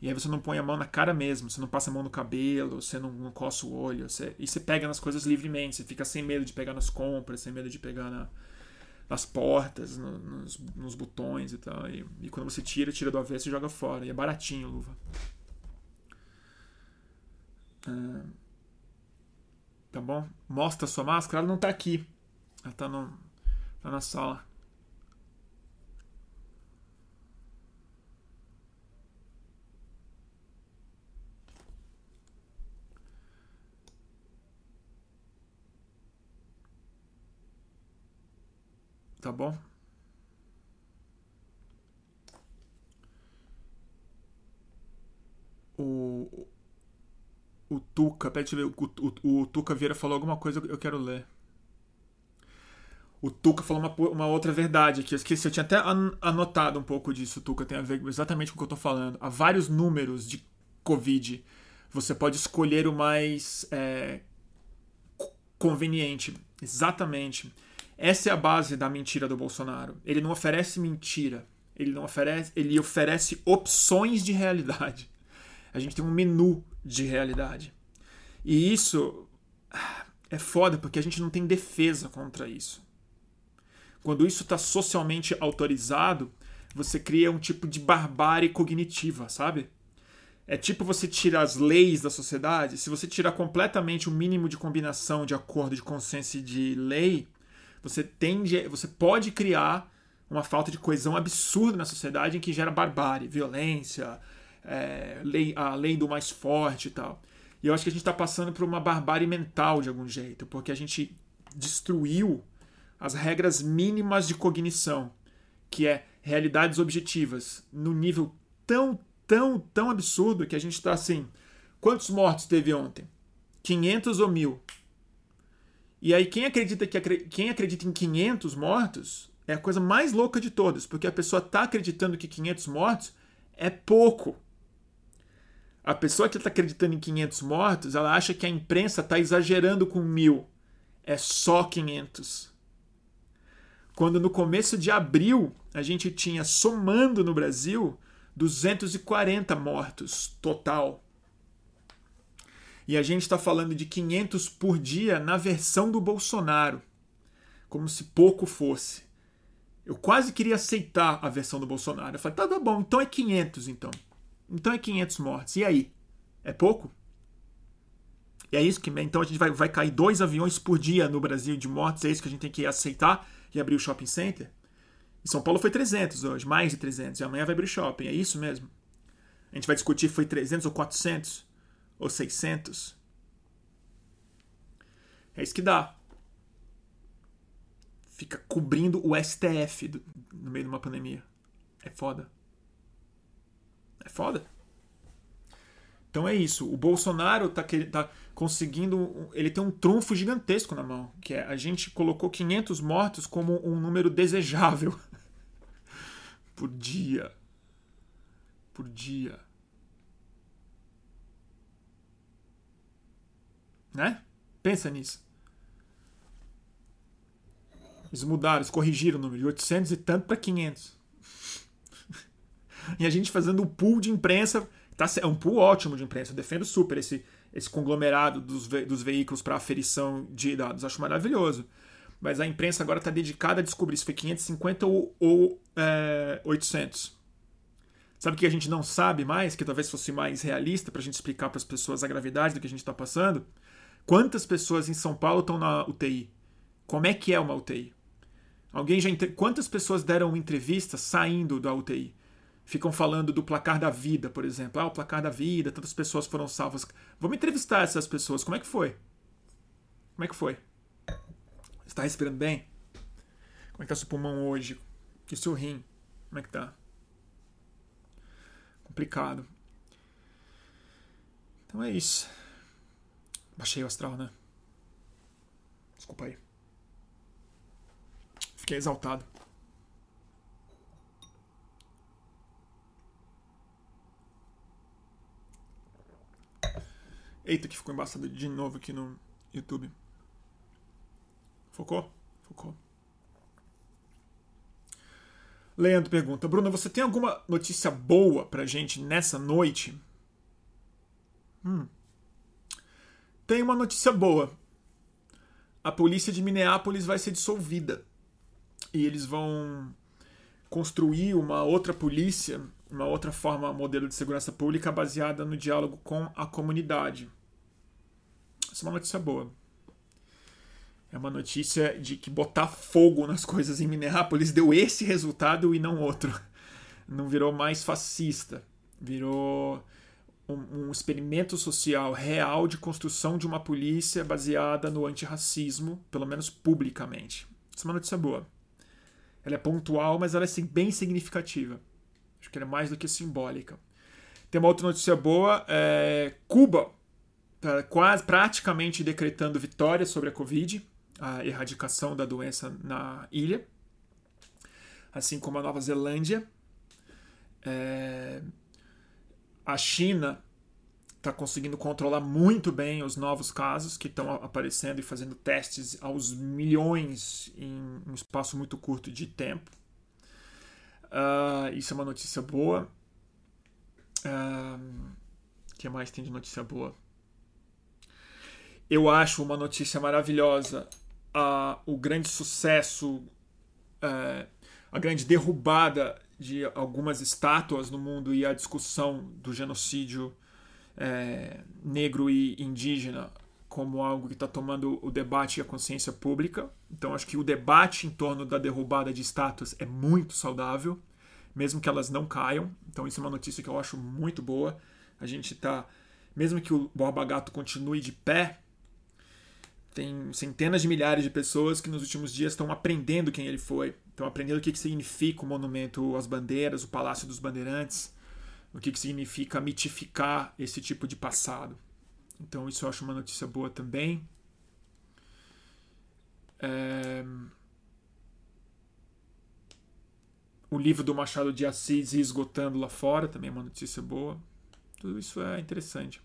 E aí você não põe a mão na cara mesmo, você não passa a mão no cabelo, você não, não coça o olho, você, e você pega nas coisas livremente, você fica sem medo de pegar nas compras, sem medo de pegar na, nas portas, no, nos, nos, botões e tal. E, e, quando você tira, tira do avesso e joga fora. E é baratinho luva. Ah, tá bom? Mostra a sua máscara, ela não tá aqui. Ela tá, no, tá na sala. Tá bom? O, o Tuca, pede ver, o, o, o Tuca Vieira falou alguma coisa eu quero ler. O Tuca falou uma, uma outra verdade aqui. Eu esqueci, eu tinha até anotado um pouco disso. Tuca tem a ver exatamente com o que eu tô falando. Há vários números de Covid. Você pode escolher o mais é, conveniente. Exatamente. Essa é a base da mentira do Bolsonaro. Ele não oferece mentira. Ele não oferece, ele oferece opções de realidade. A gente tem um menu de realidade. E isso é foda porque a gente não tem defesa contra isso. Quando isso está socialmente autorizado, você cria um tipo de barbárie cognitiva, sabe? É tipo você tirar as leis da sociedade. Se você tirar completamente o mínimo de combinação de acordo de consenso de lei, você tende, você pode criar uma falta de coesão absurda na sociedade em que gera barbárie, violência, é, lei, a lei do mais forte e tal. E eu acho que a gente está passando por uma barbárie mental de algum jeito, porque a gente destruiu as regras mínimas de cognição, que é realidades objetivas, no nível tão, tão, tão absurdo que a gente está assim. Quantos mortos teve ontem? 500 ou mil? E aí quem acredita que quem acredita em 500 mortos é a coisa mais louca de todas, porque a pessoa está acreditando que 500 mortos é pouco. A pessoa que está acreditando em 500 mortos, ela acha que a imprensa está exagerando com mil. É só 500. Quando no começo de abril a gente tinha, somando no Brasil, 240 mortos total. E a gente está falando de 500 por dia na versão do Bolsonaro. Como se pouco fosse. Eu quase queria aceitar a versão do Bolsonaro. Eu falei, tá, tá bom, então é 500 então. Então é 500 mortes. E aí? É pouco? E é isso que. Então a gente vai, vai cair dois aviões por dia no Brasil de mortes. É isso que a gente tem que aceitar e abrir o shopping center? Em São Paulo foi 300 hoje, mais de 300. E amanhã vai abrir o shopping. É isso mesmo? A gente vai discutir foi 300 ou 400? ou 600. É isso que dá. Fica cobrindo o STF do, no meio de uma pandemia. É foda. É foda. Então é isso. O Bolsonaro tá, tá conseguindo. Ele tem um trunfo gigantesco na mão. Que é a gente colocou 500 mortos como um número desejável. Por dia. Por dia. Né? Pensa nisso. Eles mudaram, eles corrigiram o número de 800 e tanto para 500. e a gente fazendo um pool de imprensa. Tá, é um pool ótimo de imprensa. Eu defendo super esse, esse conglomerado dos, ve dos veículos para aferição de dados. Acho maravilhoso. Mas a imprensa agora está dedicada a descobrir se foi 550 ou, ou é, 800. Sabe o que a gente não sabe mais, que talvez fosse mais realista para a gente explicar para as pessoas a gravidade do que a gente está passando? Quantas pessoas em São Paulo estão na UTI? Como é que é uma UTI? Alguém já quantas pessoas deram entrevista saindo da UTI? Ficam falando do placar da vida, por exemplo. Ah, o placar da vida, tantas pessoas foram salvas. Vamos entrevistar essas pessoas. Como é que foi? Como é que foi? Está respirando bem? Como é que tá seu pulmão hoje? E seu rim? Como é que tá? Complicado. Então é isso. Baixei o astral, né? Desculpa aí. Fiquei exaltado. Eita, que ficou embaçado de novo aqui no YouTube. Focou? Foucault. Leandro pergunta: Bruno, você tem alguma notícia boa pra gente nessa noite? Hum. Tem uma notícia boa. A polícia de Minneapolis vai ser dissolvida. E eles vão construir uma outra polícia, uma outra forma, modelo de segurança pública baseada no diálogo com a comunidade. Essa é uma notícia boa. É uma notícia de que botar fogo nas coisas em Minneapolis deu esse resultado e não outro. Não virou mais fascista. Virou um, um experimento social real de construção de uma polícia baseada no antirracismo, pelo menos publicamente. Isso é uma notícia boa. Ela é pontual, mas ela é bem significativa. Acho que ela é mais do que simbólica. Tem uma outra notícia boa: é Cuba quase praticamente decretando vitória sobre a Covid a erradicação da doença na ilha, assim como a Nova Zelândia. É... A China está conseguindo controlar muito bem os novos casos que estão aparecendo e fazendo testes aos milhões em um espaço muito curto de tempo. Uh, isso é uma notícia boa. O uh, que mais tem de notícia boa? Eu acho uma notícia maravilhosa a, o grande sucesso, é, a grande derrubada de algumas estátuas no mundo e a discussão do genocídio é, negro e indígena como algo que está tomando o debate e a consciência pública. Então, acho que o debate em torno da derrubada de estátuas é muito saudável, mesmo que elas não caiam. Então, isso é uma notícia que eu acho muito boa. A gente está, mesmo que o Borba Gato continue de pé, tem centenas de milhares de pessoas que nos últimos dias estão aprendendo quem ele foi, estão aprendendo o que, que significa o monumento às bandeiras, o Palácio dos Bandeirantes, o que, que significa mitificar esse tipo de passado. Então, isso eu acho uma notícia boa também. É... O livro do Machado de Assis esgotando lá fora também é uma notícia boa. Tudo isso é interessante.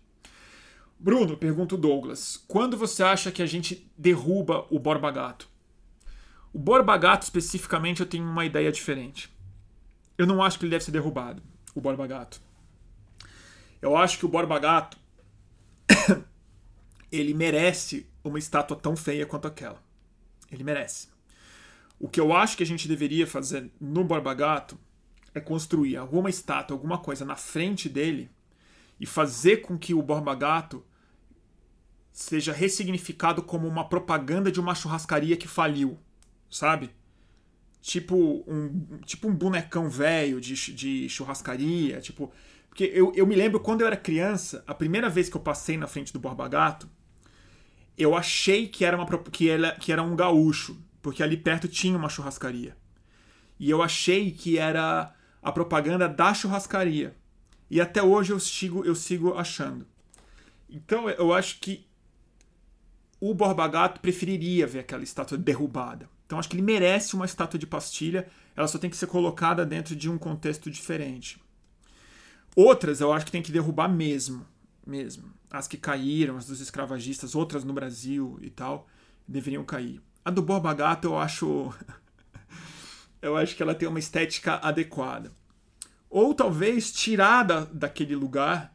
Bruno, pergunta o Douglas, quando você acha que a gente derruba o Borba Gato? O Borba Gato, especificamente, eu tenho uma ideia diferente. Eu não acho que ele deve ser derrubado, o Borba Gato. Eu acho que o Borba Gato ele merece uma estátua tão feia quanto aquela. Ele merece. O que eu acho que a gente deveria fazer no Borba Gato é construir alguma estátua, alguma coisa na frente dele e fazer com que o Borba Gato seja ressignificado como uma propaganda de uma churrascaria que faliu, sabe? Tipo um, tipo um bonecão velho de, de churrascaria, tipo... Porque eu, eu me lembro quando eu era criança, a primeira vez que eu passei na frente do Borba Gato, eu achei que era, uma, que, era, que era um gaúcho, porque ali perto tinha uma churrascaria. E eu achei que era a propaganda da churrascaria. E até hoje eu sigo, eu sigo achando. Então eu acho que o Borba Gato preferiria ver aquela estátua derrubada. Então acho que ele merece uma estátua de pastilha, ela só tem que ser colocada dentro de um contexto diferente. Outras eu acho que tem que derrubar mesmo, mesmo. As que caíram, as dos escravagistas, outras no Brasil e tal, deveriam cair. A do Borba Gato eu acho eu acho que ela tem uma estética adequada. Ou talvez tirada daquele lugar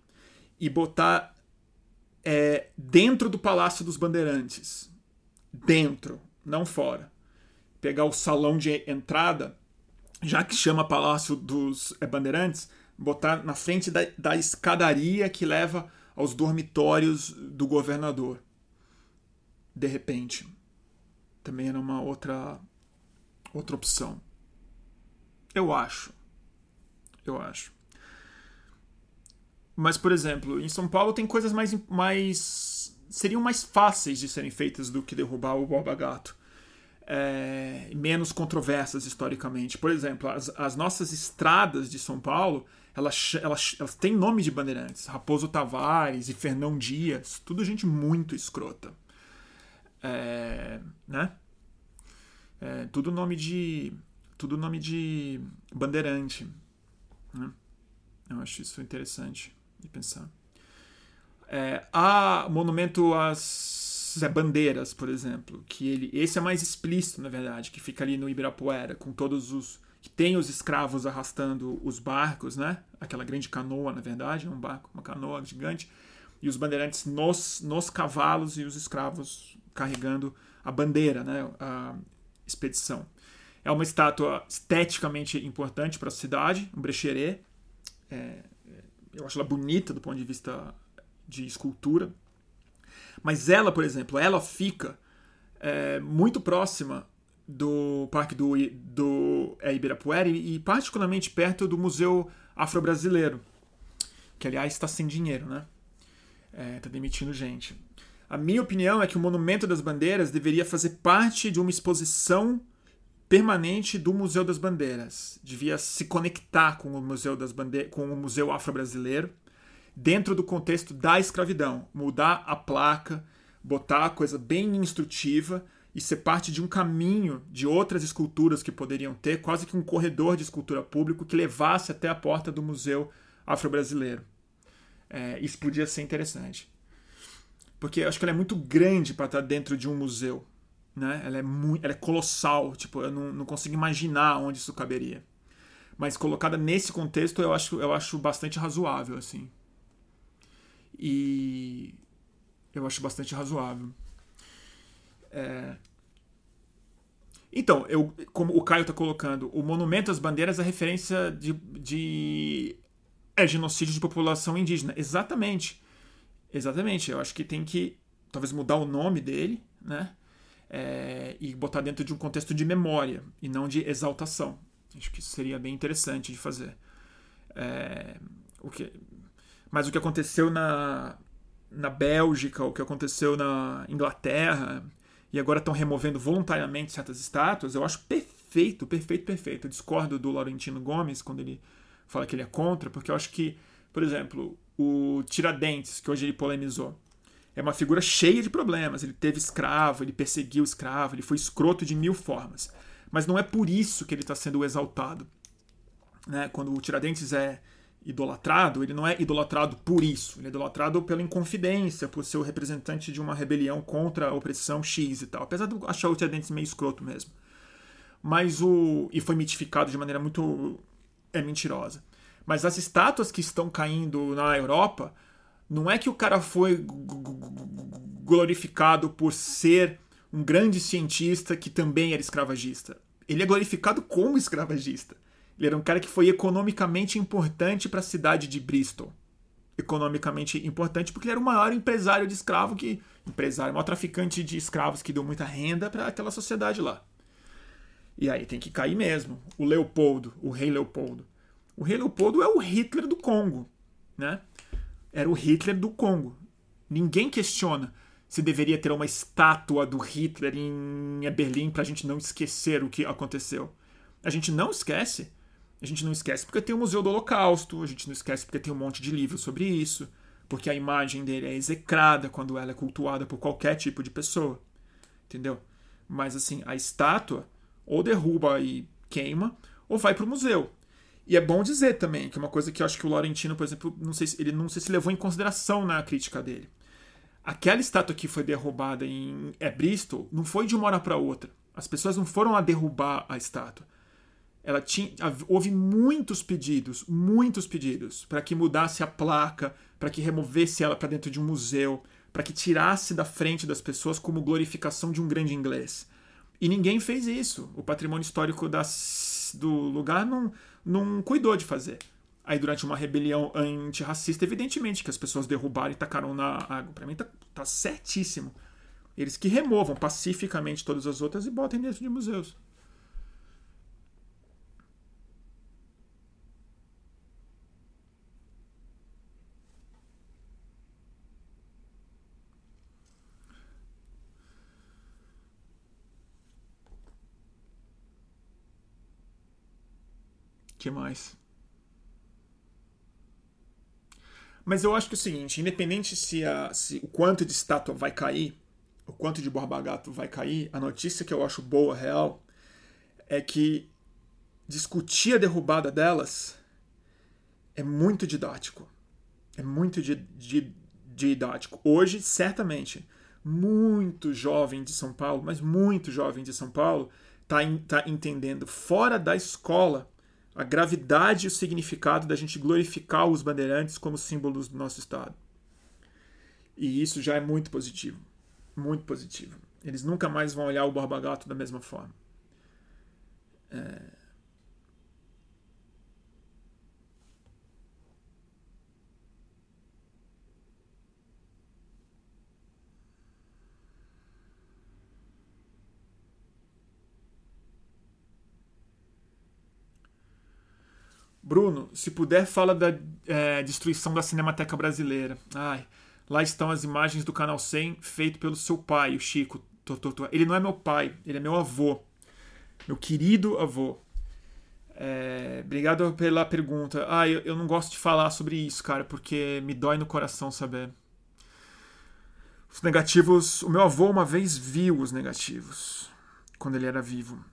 e botar é, dentro do Palácio dos Bandeirantes. Dentro, não fora. Pegar o salão de entrada, já que chama Palácio dos é, Bandeirantes, botar na frente da, da escadaria que leva aos dormitórios do governador. De repente. Também era uma outra, outra opção. Eu acho. Eu acho. Mas, por exemplo, em São Paulo tem coisas mais, mais. seriam mais fáceis de serem feitas do que derrubar o Borba Gato. É, menos controversas historicamente. Por exemplo, as, as nossas estradas de São Paulo, elas, elas, elas têm nome de bandeirantes. Raposo Tavares e Fernão Dias. Tudo gente muito escrota. É, né? É, tudo nome de. Tudo nome de bandeirante. Né? Eu acho isso interessante de pensar. É, há monumento às Bandeiras, por exemplo, que ele, esse é mais explícito, na verdade, que fica ali no Ibirapuera, com todos os que tem os escravos arrastando os barcos, né? Aquela grande canoa, na verdade, um barco, uma canoa gigante, e os bandeirantes nos, nos cavalos e os escravos carregando a bandeira, né? A expedição. É uma estátua esteticamente importante para a cidade, um brecheret. É, eu acho ela bonita do ponto de vista de escultura. Mas ela, por exemplo, ela fica é, muito próxima do Parque do, do é, Ibirapuera e, e, particularmente perto do Museu Afro-Brasileiro, que aliás está sem dinheiro, né? Está é, demitindo gente. A minha opinião é que o Monumento das Bandeiras deveria fazer parte de uma exposição permanente do Museu das Bandeiras. Devia se conectar com o Museu das Bandeiras, com o Museu Afro-Brasileiro, dentro do contexto da escravidão, mudar a placa, botar a coisa bem instrutiva e ser parte de um caminho de outras esculturas que poderiam ter, quase que um corredor de escultura público que levasse até a porta do Museu Afro-Brasileiro. É, isso podia ser interessante. Porque eu acho que ela é muito grande para estar dentro de um museu. Né? Ela, é muito, ela é colossal. Tipo, eu não, não consigo imaginar onde isso caberia. Mas colocada nesse contexto, eu acho, eu acho bastante razoável. assim. E eu acho bastante razoável. É... Então, eu, como o Caio está colocando, o Monumento às Bandeiras é referência de, de é genocídio de população indígena. Exatamente. Exatamente. Eu acho que tem que talvez mudar o nome dele, né? É, e botar dentro de um contexto de memória e não de exaltação. Acho que isso seria bem interessante de fazer. É, o que, mas o que aconteceu na, na Bélgica, o que aconteceu na Inglaterra, e agora estão removendo voluntariamente certas estátuas, eu acho perfeito, perfeito, perfeito. Eu discordo do Laurentino Gomes quando ele fala que ele é contra, porque eu acho que, por exemplo, o Tiradentes, que hoje ele polemizou, é uma figura cheia de problemas. Ele teve escravo, ele perseguiu escravo, ele foi escroto de mil formas. Mas não é por isso que ele está sendo exaltado. Né? Quando o Tiradentes é idolatrado, ele não é idolatrado por isso, ele é idolatrado pela inconfidência, por ser o representante de uma rebelião contra a opressão X e tal. Apesar de eu achar o Tiradentes meio escroto mesmo. Mas o. E foi mitificado de maneira muito. É mentirosa. Mas as estátuas que estão caindo na Europa, não é que o cara foi glorificado por ser um grande cientista que também era escravagista. Ele é glorificado como escravagista. Ele era um cara que foi economicamente importante para a cidade de Bristol. Economicamente importante porque ele era o maior empresário de escravo que. Empresário, maior traficante de escravos que deu muita renda para aquela sociedade lá. E aí tem que cair mesmo. O Leopoldo, o rei Leopoldo. O rei Leopoldo é o Hitler do Congo, né? Era o Hitler do Congo. Ninguém questiona se deveria ter uma estátua do Hitler em Berlim para a gente não esquecer o que aconteceu. A gente não esquece a gente não esquece porque tem o Museu do Holocausto, a gente não esquece porque tem um monte de livros sobre isso, porque a imagem dele é execrada quando ela é cultuada por qualquer tipo de pessoa. Entendeu? Mas assim, a estátua ou derruba e queima, ou vai para o museu. E é bom dizer também que é uma coisa que eu acho que o Laurentino, por exemplo, não sei se, ele não sei se levou em consideração na crítica dele. Aquela estátua que foi derrubada em é, Bristol não foi de uma hora para outra. As pessoas não foram lá derrubar a estátua ela tinha, houve muitos pedidos, muitos pedidos para que mudasse a placa, para que removesse ela para dentro de um museu, para que tirasse da frente das pessoas como glorificação de um grande inglês. E ninguém fez isso. O patrimônio histórico das, do lugar não, não cuidou de fazer. Aí, durante uma rebelião antirracista, evidentemente que as pessoas derrubaram e tacaram na água. Para mim, tá, tá certíssimo. Eles que removam pacificamente todas as outras e botem dentro de museus. Que mais? Mas eu acho que é o seguinte, independente se, a, se o quanto de estátua vai cair, o quanto de Borba Gato vai cair, a notícia que eu acho boa, real, é que discutir a derrubada delas é muito didático. É muito di, di, didático. Hoje, certamente, muito jovem de São Paulo, mas muito jovem de São Paulo, está tá entendendo fora da escola a gravidade e o significado da gente glorificar os bandeirantes como símbolos do nosso Estado. E isso já é muito positivo. Muito positivo. Eles nunca mais vão olhar o Borba Gato da mesma forma. É... Bruno, se puder, fala da é, destruição da Cinemateca Brasileira. Ai, lá estão as imagens do Canal 100 feito pelo seu pai, o Chico. Ele não é meu pai, ele é meu avô. Meu querido avô. É, obrigado pela pergunta. Ah, eu, eu não gosto de falar sobre isso, cara, porque me dói no coração saber. Os negativos. O meu avô uma vez viu os negativos quando ele era vivo.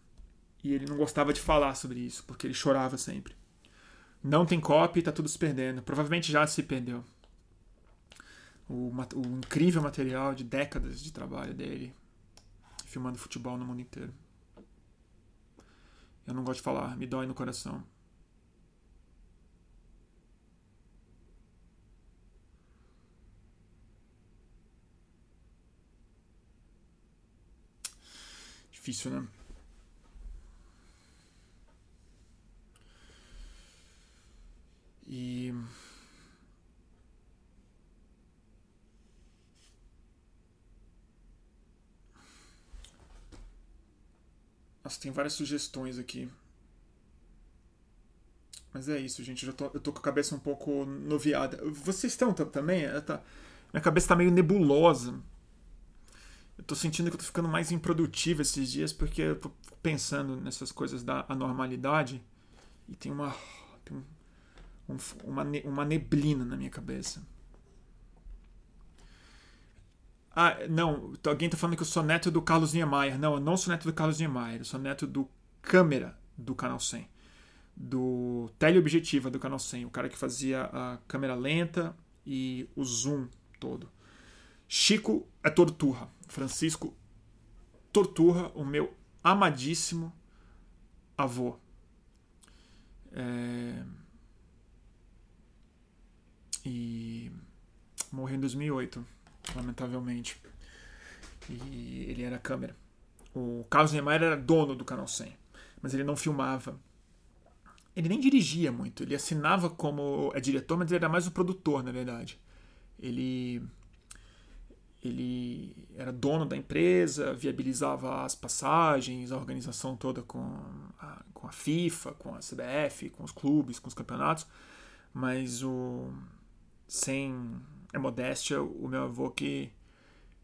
E ele não gostava de falar sobre isso, porque ele chorava sempre. Não tem copy, tá tudo se perdendo. Provavelmente já se perdeu. O, o incrível material de décadas de trabalho dele filmando futebol no mundo inteiro. Eu não gosto de falar, me dói no coração. Difícil, né? E Nossa, tem várias sugestões aqui. Mas é isso, gente. Eu, tô, eu tô com a cabeça um pouco noviada. Vocês estão também? Tá, minha cabeça tá meio nebulosa. Eu tô sentindo que eu tô ficando mais improdutivo esses dias porque eu tô pensando nessas coisas da anormalidade e tem uma. Tem um, um, uma, uma neblina na minha cabeça. Ah, não, alguém tá falando que eu sou neto do Carlos Niemeyer. Não, eu não sou neto do Carlos Niemeyer, eu sou neto do câmera do Canal 100. Do teleobjetiva do Canal 100, o cara que fazia a câmera lenta e o zoom todo. Chico é Torturra. Francisco Torturra, o meu amadíssimo avô. É... E morreu em 2008, lamentavelmente. E ele era câmera. O Carlos Niemeyer era dono do Canal 100, mas ele não filmava. Ele nem dirigia muito, ele assinava como é diretor, mas ele era mais o produtor, na verdade. Ele ele era dono da empresa, viabilizava as passagens, a organização toda com a, com a FIFA, com a CBF, com os clubes, com os campeonatos, mas o sem a modéstia, o meu avô que,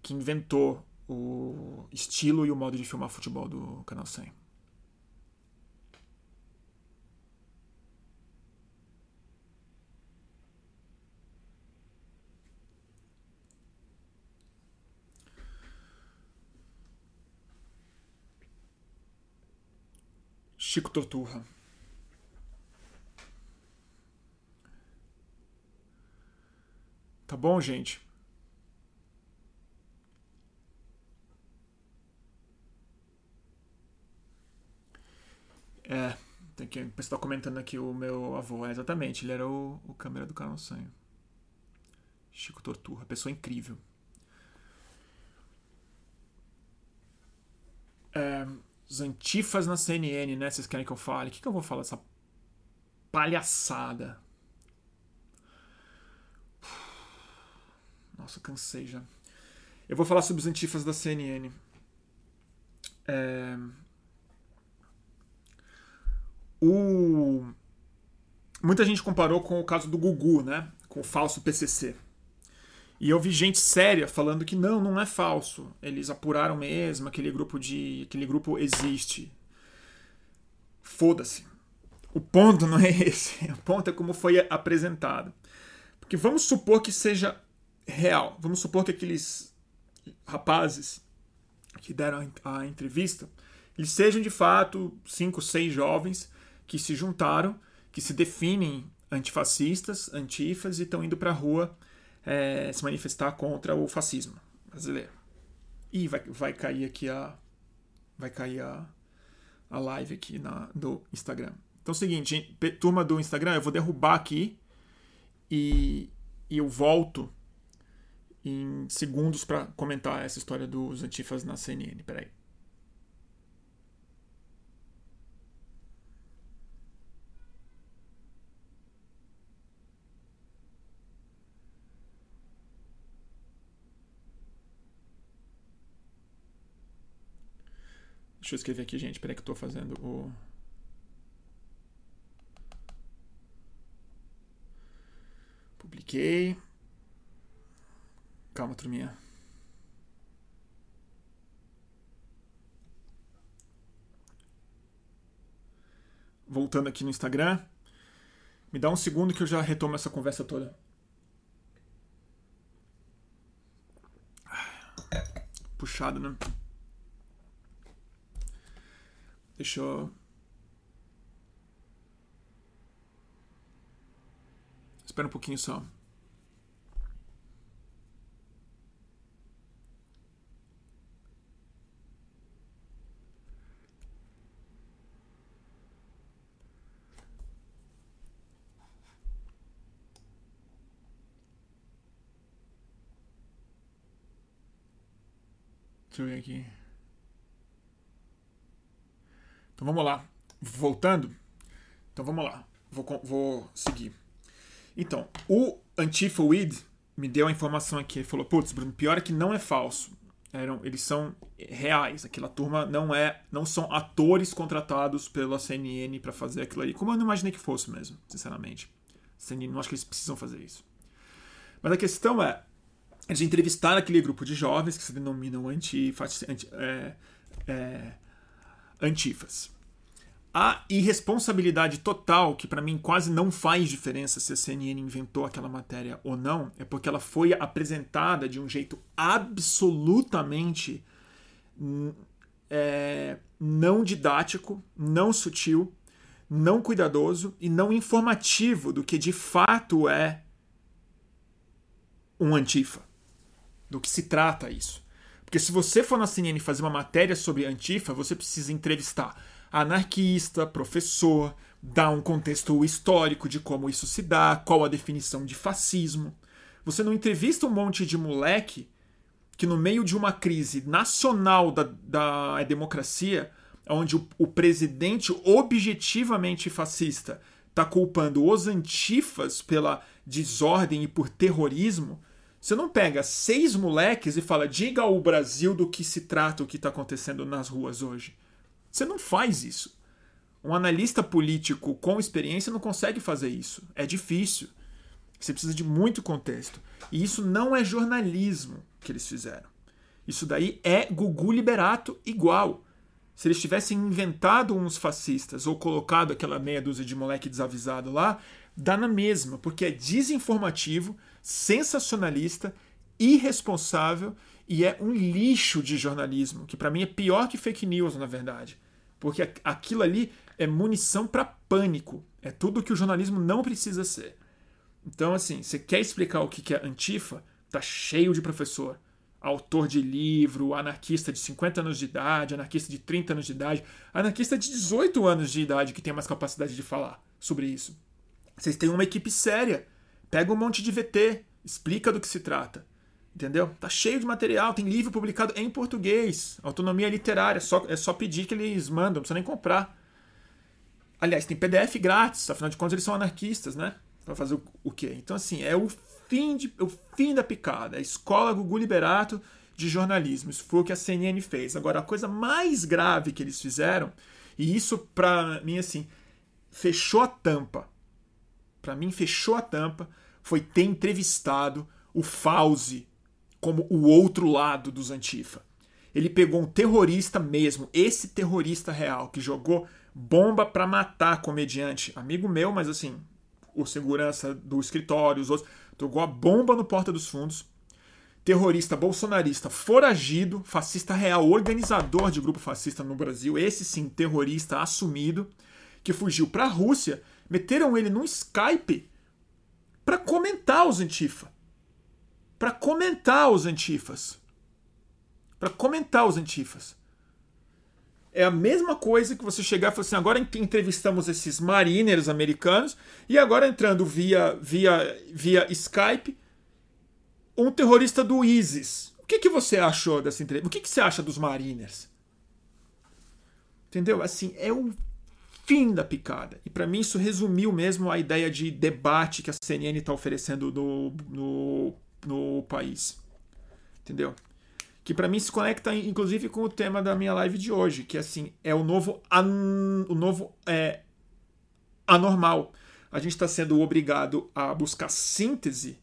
que inventou o estilo e o modo de filmar futebol do Canal 100. Chico Torturra. Tá bom, gente? É, tem que. Você está comentando aqui o meu avô. É, exatamente, ele era o, o câmera do canal Sonho. Chico Torturra, pessoa incrível. É, os antifas na CNN, né? Vocês querem que eu fale? O que, que eu vou falar dessa palhaçada? Nossa, cansei já. Eu vou falar sobre os antifas da CNN. É... O... Muita gente comparou com o caso do Gugu, né? Com o falso PCC. E eu vi gente séria falando que não, não é falso. Eles apuraram mesmo, aquele grupo de, aquele grupo existe. Foda-se. O ponto não é esse. O ponto é como foi apresentado. Porque vamos supor que seja real. Vamos supor que aqueles rapazes que deram a entrevista, eles sejam de fato cinco, seis jovens que se juntaram, que se definem antifascistas, antifas e estão indo para a rua é, se manifestar contra o fascismo brasileiro. Ih, vai, vai cair aqui a. Vai cair a, a live aqui na, do Instagram. Então é o seguinte, turma do Instagram, eu vou derrubar aqui e, e eu volto em segundos para comentar essa história dos antifas na CNN. Peraí. Deixa eu escrever aqui, gente. Peraí que eu tô fazendo o. Publiquei. Calma, turminha. Voltando aqui no Instagram. Me dá um segundo que eu já retomo essa conversa toda. Puxado, né? Deixa eu. Espera um pouquinho só. Deixa eu ver aqui. Então vamos lá. Voltando. Então vamos lá. Vou, vou seguir. Então, o Antifa Weed me deu a informação aqui. Ele falou: Putz, Bruno, pior é que não é falso. Eram, eles são reais. Aquela turma não é, não são atores contratados pela CNN para fazer aquilo ali. Como eu não imaginei que fosse mesmo, sinceramente. CNN, não acho que eles precisam fazer isso. Mas a questão é, eles entrevistaram aquele grupo de jovens que se denominam antifas, anti, é, é, antifas. A irresponsabilidade total, que para mim quase não faz diferença se a CNN inventou aquela matéria ou não, é porque ela foi apresentada de um jeito absolutamente é, não didático, não sutil, não cuidadoso e não informativo do que de fato é um antifa. Do que se trata isso. Porque se você for na CNN fazer uma matéria sobre antifa, você precisa entrevistar anarquista, professor, dá um contexto histórico de como isso se dá, qual a definição de fascismo. Você não entrevista um monte de moleque que, no meio de uma crise nacional da, da democracia, onde o, o presidente objetivamente fascista está culpando os antifas pela desordem e por terrorismo, você não pega seis moleques e fala, diga ao Brasil do que se trata o que está acontecendo nas ruas hoje. Você não faz isso. Um analista político com experiência não consegue fazer isso. É difícil. Você precisa de muito contexto. E isso não é jornalismo que eles fizeram. Isso daí é Gugu Liberato igual. Se eles tivessem inventado uns fascistas ou colocado aquela meia dúzia de moleque desavisado lá, dá na mesma, porque é desinformativo, sensacionalista, irresponsável e é um lixo de jornalismo, que para mim é pior que fake news, na verdade. Porque aquilo ali é munição para pânico. É tudo que o jornalismo não precisa ser. Então, assim, você quer explicar o que é antifa? Tá cheio de professor. Autor de livro, anarquista de 50 anos de idade, anarquista de 30 anos de idade, anarquista de 18 anos de idade que tem mais capacidade de falar sobre isso. Vocês têm uma equipe séria. Pega um monte de VT, explica do que se trata. Entendeu? Tá cheio de material, tem livro publicado em português. Autonomia literária, só, é só pedir que eles mandam, não precisa nem comprar. Aliás, tem PDF grátis, afinal de contas eles são anarquistas, né? Pra fazer o, o quê? Então, assim, é o fim, de, o fim da picada. É a escola Gugu Liberato de jornalismo. Isso foi o que a CNN fez. Agora, a coisa mais grave que eles fizeram, e isso pra mim, assim, fechou a tampa. Pra mim, fechou a tampa, foi ter entrevistado o Fauzi, como o outro lado dos Antifa. Ele pegou um terrorista mesmo, esse terrorista real, que jogou bomba para matar comediante, amigo meu, mas assim, o segurança do escritório, os outros, jogou a bomba no Porta dos Fundos. Terrorista bolsonarista foragido, fascista real, organizador de grupo fascista no Brasil, esse sim, terrorista assumido, que fugiu para a Rússia, meteram ele num Skype para comentar os Antifa para comentar os antifas. para comentar os antifas. É a mesma coisa que você chegar e falar assim: agora entrevistamos esses mariners americanos e agora entrando via, via, via Skype um terrorista do ISIS. O que, que você achou dessa entrevista? O que, que você acha dos mariners? Entendeu? Assim, é o fim da picada. E para mim isso resumiu mesmo a ideia de debate que a CNN está oferecendo no, no, no país. Entendeu? que para mim se conecta inclusive com o tema da minha live de hoje, que assim é o novo an... o novo é anormal. A gente está sendo obrigado a buscar síntese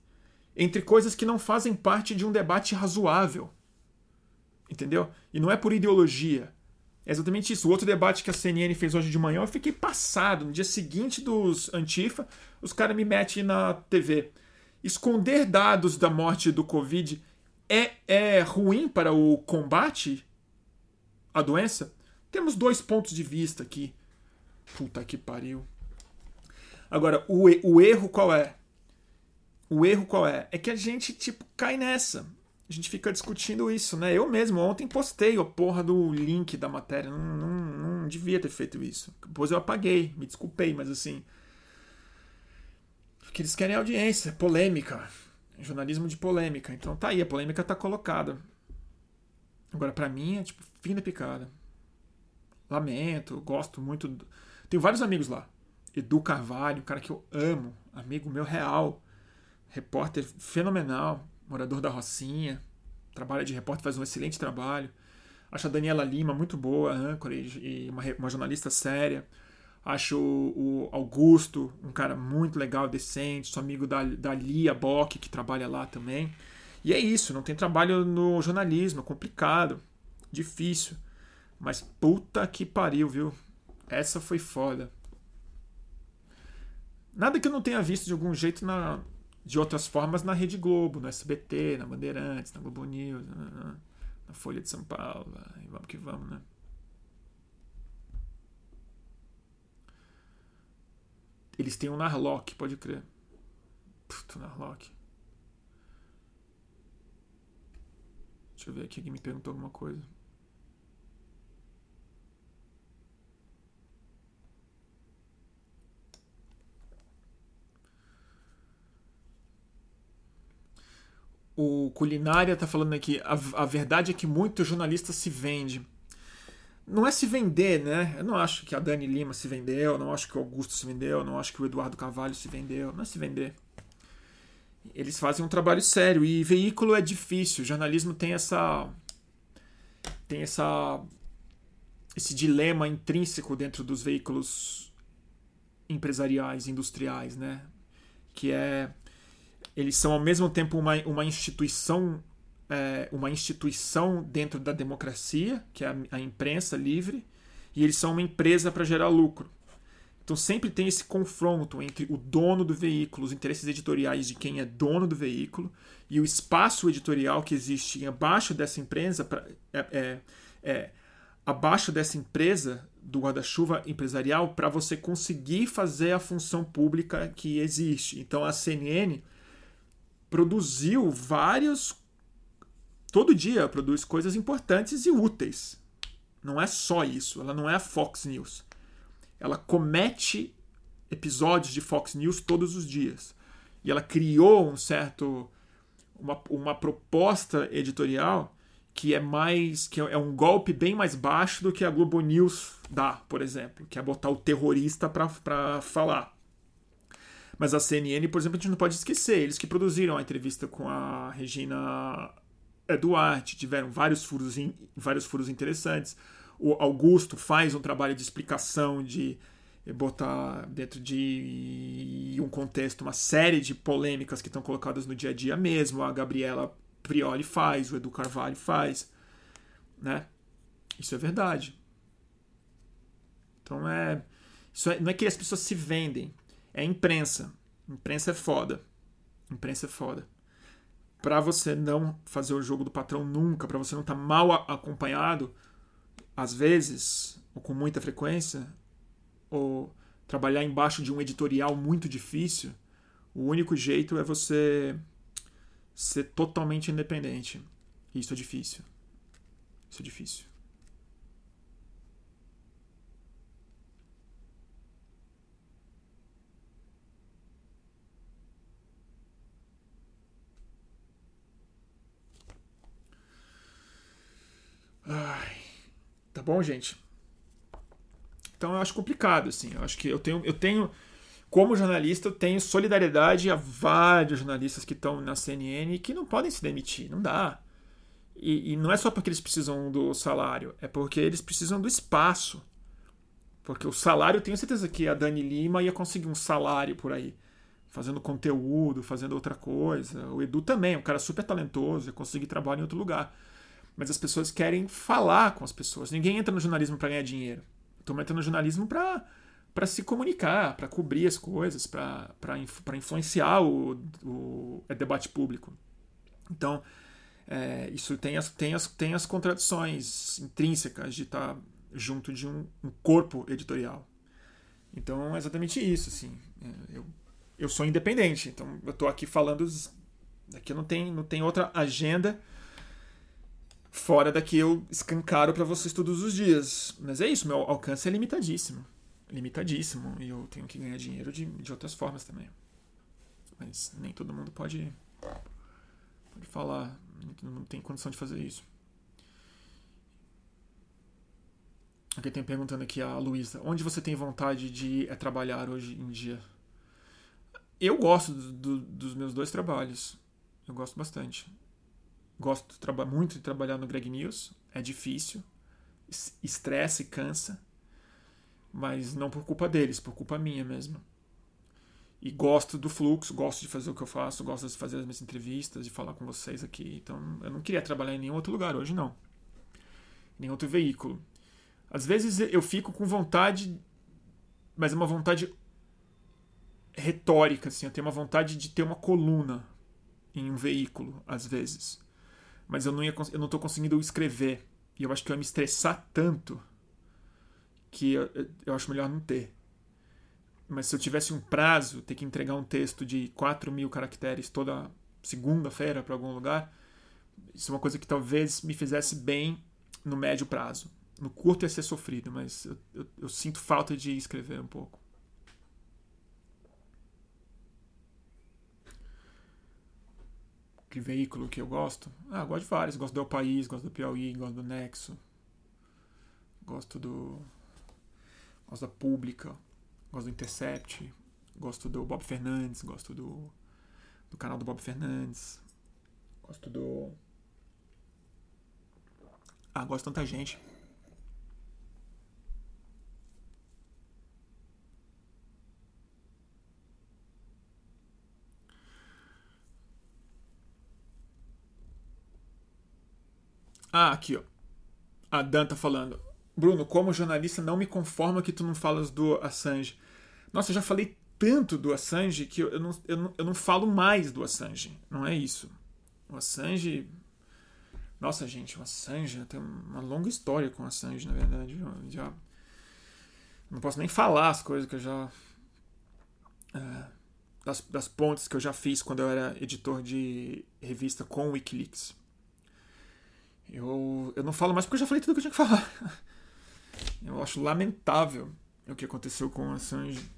entre coisas que não fazem parte de um debate razoável. Entendeu? E não é por ideologia. É exatamente isso. O outro debate que a CNN fez hoje de manhã, eu fiquei passado. No dia seguinte dos Antifa, os caras me metem na TV. Esconder dados da morte do Covid é, é ruim para o combate à doença? Temos dois pontos de vista aqui. Puta que pariu. Agora, o, o erro qual é? O erro qual é? É que a gente, tipo, cai nessa. A gente fica discutindo isso, né? Eu mesmo ontem postei a porra do link da matéria. Não, não, não devia ter feito isso. Depois eu apaguei, me desculpei, mas assim. Porque eles querem audiência, polêmica jornalismo de polêmica. Então tá aí, a polêmica tá colocada. Agora, para mim, é tipo, fim da picada. Lamento, gosto muito. Do... Tenho vários amigos lá. Edu Carvalho, um cara que eu amo, amigo meu real, repórter fenomenal, morador da Rocinha, trabalha de repórter, faz um excelente trabalho. Acho a Daniela Lima muito boa, âncora e uma, uma jornalista séria. Acho o Augusto um cara muito legal, decente. Sou amigo da, da Lia Bock, que trabalha lá também. E é isso, não tem trabalho no jornalismo, é complicado, difícil. Mas puta que pariu, viu? Essa foi foda. Nada que eu não tenha visto de algum jeito na, de outras formas na Rede Globo, no SBT, na Bandeirantes, na Globo News, na, na Folha de São Paulo. E vamos que vamos, né? Eles têm um Narlock, pode crer. Puta, Narlock. Deixa eu ver aqui, alguém me perguntou alguma coisa. O Culinária tá falando aqui. A, a verdade é que muito jornalista se vende não é se vender, né? Eu não acho que a Dani Lima se vendeu, não acho que o Augusto se vendeu, não acho que o Eduardo Carvalho se vendeu, não é se vender. Eles fazem um trabalho sério e veículo é difícil. O jornalismo tem essa tem essa esse dilema intrínseco dentro dos veículos empresariais, industriais, né? Que é eles são ao mesmo tempo uma, uma instituição é, uma instituição dentro da democracia, que é a, a imprensa livre, e eles são uma empresa para gerar lucro. Então sempre tem esse confronto entre o dono do veículo, os interesses editoriais de quem é dono do veículo, e o espaço editorial que existe abaixo dessa empresa, pra, é, é, é, abaixo dessa empresa do guarda-chuva empresarial, para você conseguir fazer a função pública que existe. Então a CNN produziu vários todo dia produz coisas importantes e úteis. Não é só isso. Ela não é a Fox News. Ela comete episódios de Fox News todos os dias. E ela criou um certo. uma, uma proposta editorial que é mais. que é um golpe bem mais baixo do que a Globo News dá, por exemplo, que é botar o terrorista para falar. Mas a CNN, por exemplo, a gente não pode esquecer, eles que produziram a entrevista com a Regina é Duarte, tiveram vários furos, vários furos interessantes. O Augusto faz um trabalho de explicação, de botar dentro de um contexto uma série de polêmicas que estão colocadas no dia a dia mesmo. A Gabriela Prioli faz, o Edu Carvalho faz. Né? Isso é verdade. Então é, isso é, não é que as pessoas se vendem, é imprensa. Imprensa é foda. Imprensa é foda para você não fazer o jogo do patrão nunca, para você não estar tá mal acompanhado, às vezes, ou com muita frequência, ou trabalhar embaixo de um editorial muito difícil, o único jeito é você ser totalmente independente. Isso é difícil. Isso é difícil. Ai, tá bom, gente? Então eu acho complicado, assim. Eu acho que eu tenho, eu tenho como jornalista, eu tenho solidariedade a vários jornalistas que estão na CNN que não podem se demitir, não dá. E, e, não é só porque eles precisam do salário, é porque eles precisam do espaço. Porque o salário, tenho certeza que a Dani Lima ia conseguir um salário por aí, fazendo conteúdo, fazendo outra coisa. O Edu também, um cara super talentoso, ia conseguir trabalho em outro lugar mas as pessoas querem falar com as pessoas. Ninguém entra no jornalismo para ganhar dinheiro. Estou entrando no jornalismo para para se comunicar, para cobrir as coisas, para influenciar o, o, o, debate público. Então, é, isso tem as, tem, as, tem as contradições intrínsecas de estar tá junto de um, um, corpo editorial. Então, é exatamente isso. Assim. É, eu, eu sou independente, então eu estou aqui falando. Aqui não tem, não tem outra agenda Fora daqui eu escancaro para vocês todos os dias. Mas é isso, meu alcance é limitadíssimo. Limitadíssimo. E eu tenho que ganhar dinheiro de, de outras formas também. Mas nem todo mundo pode, pode falar. Nem todo mundo tem condição de fazer isso. Aqui tem perguntando aqui a Luísa. Onde você tem vontade de é, trabalhar hoje em dia? Eu gosto do, do, dos meus dois trabalhos. Eu gosto bastante. Gosto muito de trabalhar no Greg News. É difícil, estressa e cansa, mas não por culpa deles, por culpa minha mesmo. E gosto do fluxo, gosto de fazer o que eu faço, gosto de fazer as minhas entrevistas, de falar com vocês aqui. Então, eu não queria trabalhar em nenhum outro lugar hoje, não. Em nenhum outro veículo. Às vezes eu fico com vontade, mas é uma vontade retórica, assim. Eu tenho uma vontade de ter uma coluna em um veículo, às vezes mas eu não, ia, eu não tô conseguindo escrever. E eu acho que eu ia me estressar tanto que eu, eu acho melhor não ter. Mas se eu tivesse um prazo, ter que entregar um texto de 4 mil caracteres toda segunda-feira para algum lugar, isso é uma coisa que talvez me fizesse bem no médio prazo. No curto ia ser sofrido, mas eu, eu, eu sinto falta de escrever um pouco. Que veículo que eu gosto? Ah, gosto de vários. Gosto do El País, gosto do Piauí, gosto do Nexo. Gosto do. Gosto da Pública. Gosto do Intercept. Gosto do Bob Fernandes. Gosto do. Do canal do Bob Fernandes. Gosto do. Ah, gosto de tanta gente. Ah, aqui, ó. A Dan tá falando. Bruno, como jornalista, não me conforma que tu não falas do Assange. Nossa, eu já falei tanto do Assange que eu, não, eu, não, eu não falo mais do Assange. Não é isso. O Assange. Nossa, gente, o Assange tem uma longa história com o Assange, na verdade. Eu já. Não posso nem falar as coisas que eu já. É, das, das pontes que eu já fiz quando eu era editor de revista com o Wikileaks. Eu, eu não falo mais porque eu já falei tudo que eu tinha que falar. Eu acho lamentável o que aconteceu com Assange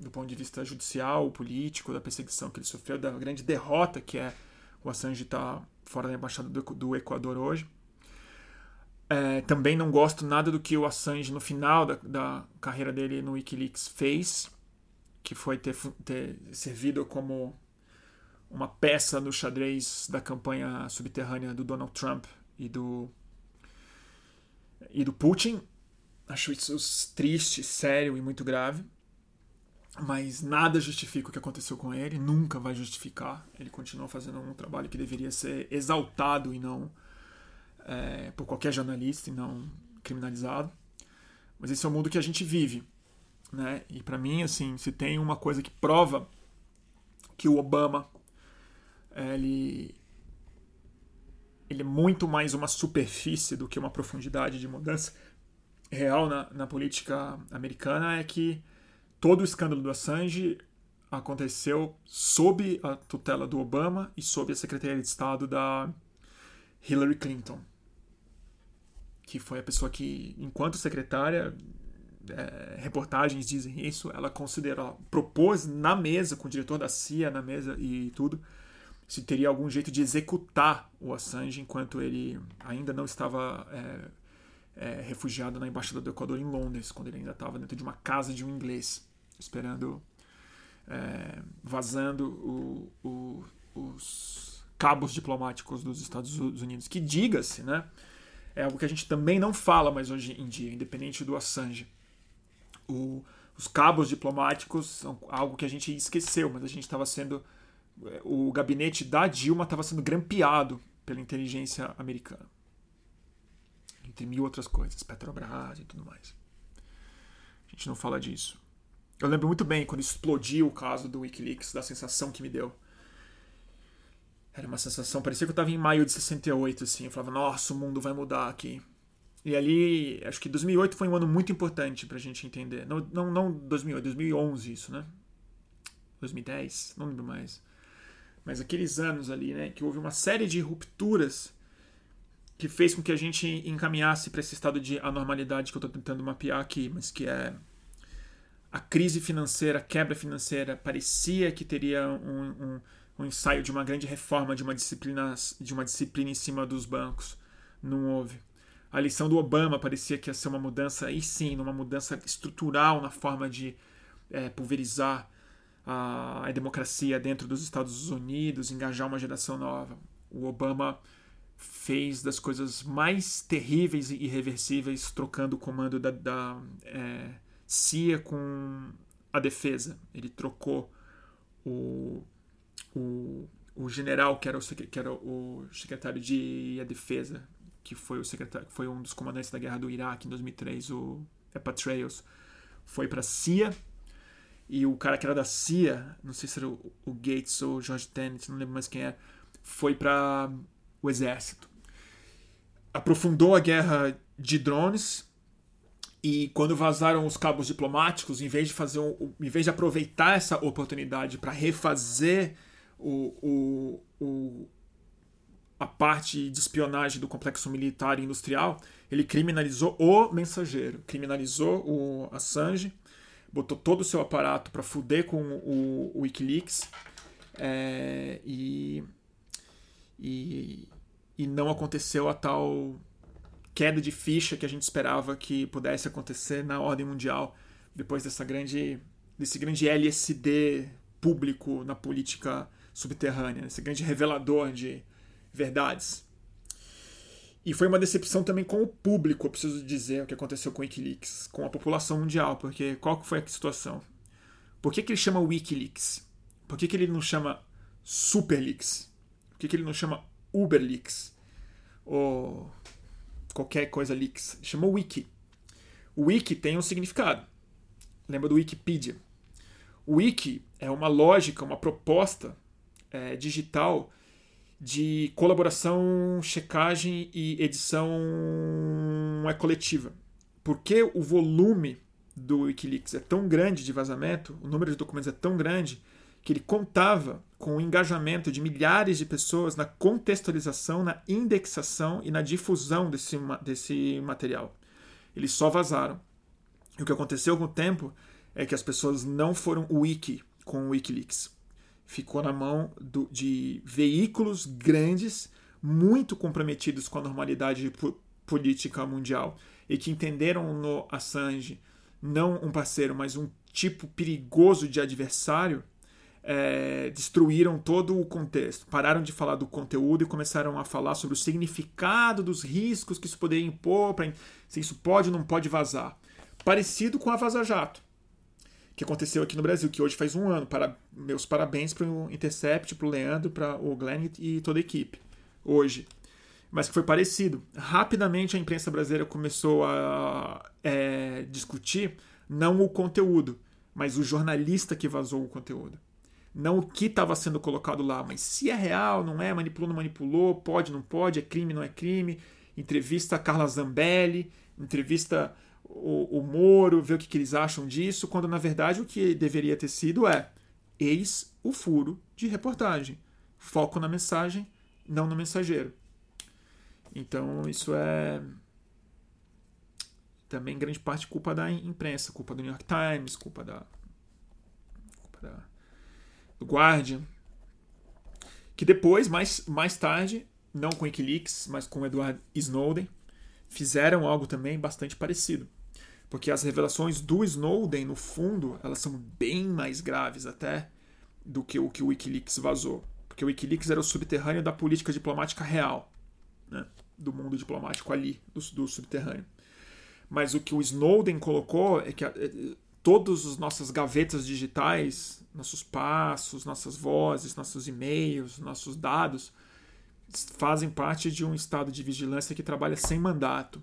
do ponto de vista judicial, político, da perseguição que ele sofreu, da grande derrota que é o Assange estar tá fora da embaixada do, do Equador hoje. É, também não gosto nada do que o Assange no final da, da carreira dele no WikiLeaks fez, que foi ter, ter servido como uma peça no xadrez da campanha subterrânea do Donald Trump e do e do Putin. Acho isso triste, sério e muito grave. Mas nada justifica o que aconteceu com ele, nunca vai justificar. Ele continua fazendo um trabalho que deveria ser exaltado e não é, por qualquer jornalista e não criminalizado. Mas esse é o mundo que a gente vive, né? E para mim, assim, se tem uma coisa que prova que o Obama ele ele é muito mais uma superfície do que uma profundidade de mudança real na, na política americana é que todo o escândalo do Assange aconteceu sob a tutela do Obama e sob a Secretaria de Estado da Hillary Clinton. que foi a pessoa que, enquanto secretária, é, reportagens dizem isso, ela considerou, propôs na mesa, com o diretor da CIA na mesa e tudo, se teria algum jeito de executar o Assange enquanto ele ainda não estava é, é, refugiado na embaixada do Equador em Londres, quando ele ainda estava dentro de uma casa de um inglês, esperando, é, vazando o, o, os cabos diplomáticos dos Estados Unidos. Que diga-se, né? É algo que a gente também não fala mais hoje em dia, independente do Assange. O, os cabos diplomáticos são algo que a gente esqueceu, mas a gente estava sendo. O gabinete da Dilma estava sendo grampeado pela inteligência americana. Entre mil outras coisas, Petrobras e tudo mais. A gente não fala disso. Eu lembro muito bem quando explodiu o caso do Wikileaks, da sensação que me deu. Era uma sensação, parecia que eu estava em maio de 68, assim. Eu falava, nossa, o mundo vai mudar aqui. E ali, acho que 2008 foi um ano muito importante pra gente entender. Não, não, não 2008, 2011 isso, né? 2010, não lembro mais. Mas aqueles anos ali, né, que houve uma série de rupturas que fez com que a gente encaminhasse para esse estado de anormalidade que eu estou tentando mapear aqui, mas que é a crise financeira, a quebra financeira, parecia que teria um, um, um ensaio de uma grande reforma de uma disciplina de uma disciplina em cima dos bancos. Não houve a eleição do Obama parecia que ia ser uma mudança, aí sim, uma mudança estrutural na forma de é, pulverizar a, a, democracia dentro dos Estados Unidos, engajar uma geração nova. O Obama fez das coisas mais terríveis e irreversíveis, trocando o comando da, da é, CIA com a defesa. Ele trocou o, o, o general, que era o, que era o secretário de defesa, que foi o secretário, foi um dos comandantes da guerra do Iraque em 2003, o Epatrails, foi para a CIA e o cara que era da CIA, não sei se era o, o Gates ou o George Tenet, não lembro mais quem é, foi para o exército. Aprofundou a guerra de drones e quando vazaram os cabos diplomáticos, em vez de fazer um, em vez de aproveitar essa oportunidade para refazer o, o, o a parte de espionagem do complexo militar e industrial, ele criminalizou o mensageiro, criminalizou o Assange, botou todo o seu aparato para fuder com o, o Wikileaks é, e, e, e não aconteceu a tal queda de ficha que a gente esperava que pudesse acontecer na ordem mundial depois dessa grande desse grande LSD público na política subterrânea, esse grande revelador de verdades. E foi uma decepção também com o público, eu preciso dizer, o que aconteceu com o Wikileaks, com a população mundial, porque qual foi a situação? Por que, que ele chama Wikileaks? Por que, que ele não chama Superleaks? Por que, que ele não chama Uberleaks? Ou qualquer coisa leaks? Chama Wiki. O Wiki tem um significado. Lembra do Wikipedia? O Wiki é uma lógica, uma proposta é, digital de colaboração, checagem e edição é coletiva. Porque o volume do Wikileaks é tão grande de vazamento, o número de documentos é tão grande, que ele contava com o engajamento de milhares de pessoas na contextualização, na indexação e na difusão desse, desse material. Eles só vazaram. E o que aconteceu com o tempo é que as pessoas não foram wiki com o Wikileaks ficou na mão do, de veículos grandes, muito comprometidos com a normalidade política mundial e que entenderam no Assange não um parceiro, mas um tipo perigoso de adversário, é, destruíram todo o contexto. Pararam de falar do conteúdo e começaram a falar sobre o significado dos riscos que isso poderia impor, pra, se isso pode ou não pode vazar. Parecido com a Vaza Jato que aconteceu aqui no Brasil, que hoje faz um ano. Para, meus parabéns para o Intercept, para o Leandro, para o Glenn e toda a equipe. Hoje. Mas que foi parecido. Rapidamente a imprensa brasileira começou a é, discutir não o conteúdo, mas o jornalista que vazou o conteúdo. Não o que estava sendo colocado lá, mas se é real, não é, manipulou, não manipulou, pode, não pode, é crime, não é crime. Entrevista a Carla Zambelli, entrevista o, o Moro, ver o que, que eles acham disso, quando na verdade o que deveria ter sido é eis o furo de reportagem. Foco na mensagem, não no mensageiro. Então isso é também grande parte culpa da imprensa, culpa do New York Times, culpa da, culpa da do Guardian, que depois, mais, mais tarde, não com Wikileaks, mas com Edward Snowden, fizeram algo também bastante parecido. Porque as revelações do Snowden, no fundo, elas são bem mais graves até do que o que o Wikileaks vazou. Porque o Wikileaks era o subterrâneo da política diplomática real, né? do mundo diplomático ali, do, do subterrâneo. Mas o que o Snowden colocou é que eh, todas as nossas gavetas digitais, nossos passos, nossas vozes, nossos e-mails, nossos dados, fazem parte de um estado de vigilância que trabalha sem mandato.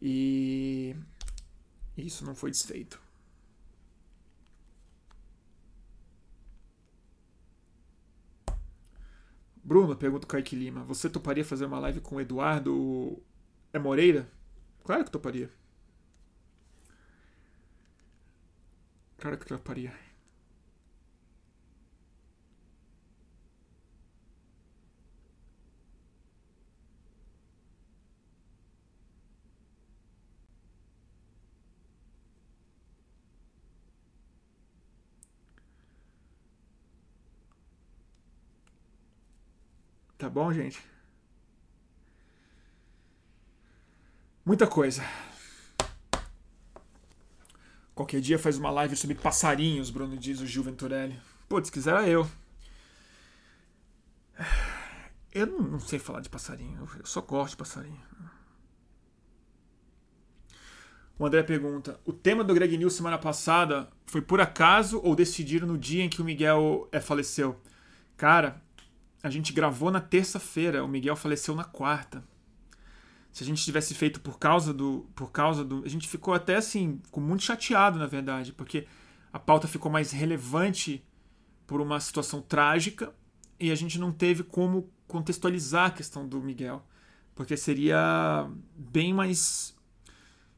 E isso não foi desfeito. Bruno, pergunta o Kaique Lima, você toparia fazer uma live com o Eduardo é Moreira? Claro que toparia. Claro que toparia. Tá bom, gente? Muita coisa. Qualquer dia faz uma live sobre passarinhos, Bruno diz o Gil Venturelli. Putz, quisera eu. Eu não, não, sei falar de passarinho, eu só gosto de passarinho. O André pergunta: O tema do Greg News semana passada foi por acaso ou decidiram no dia em que o Miguel é, faleceu? Cara, a gente gravou na terça-feira, o Miguel faleceu na quarta. Se a gente tivesse feito por causa do. Por causa do. A gente ficou até assim, ficou muito chateado, na verdade, porque a pauta ficou mais relevante por uma situação trágica e a gente não teve como contextualizar a questão do Miguel. Porque seria bem mais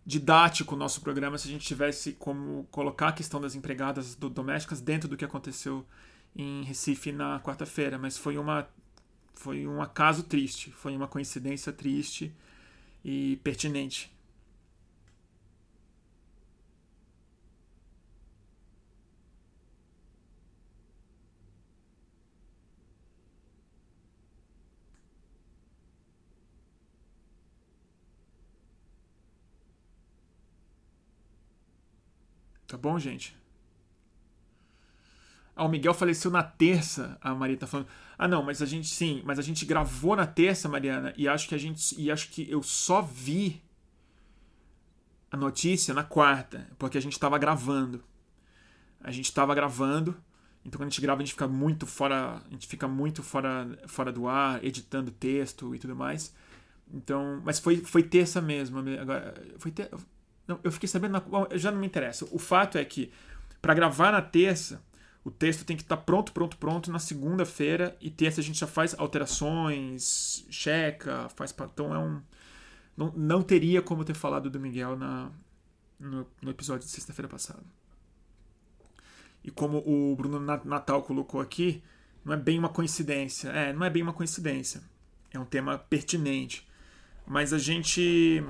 didático o nosso programa se a gente tivesse como colocar a questão das empregadas do, domésticas dentro do que aconteceu em Recife na quarta-feira, mas foi uma foi um acaso triste, foi uma coincidência triste e pertinente. Tá bom, gente? Ah, o Miguel faleceu na terça, a Maria tá falando. Ah, não, mas a gente sim, mas a gente gravou na terça, Mariana, e acho que a gente e acho que eu só vi a notícia na quarta, porque a gente estava gravando. A gente estava gravando, então quando a gente grava a gente fica muito fora, a gente fica muito fora fora do ar, editando texto e tudo mais. Então, mas foi foi terça mesmo, agora foi ter, não, eu fiquei sabendo, na, já não me interessa. O fato é que para gravar na terça o texto tem que estar tá pronto, pronto, pronto na segunda-feira e terça a gente já faz alterações, checa, faz. Então é um. Não, não teria como ter falado do Miguel na, no, no episódio de sexta-feira passada. E como o Bruno Natal colocou aqui, não é bem uma coincidência. É, não é bem uma coincidência. É um tema pertinente. Mas a gente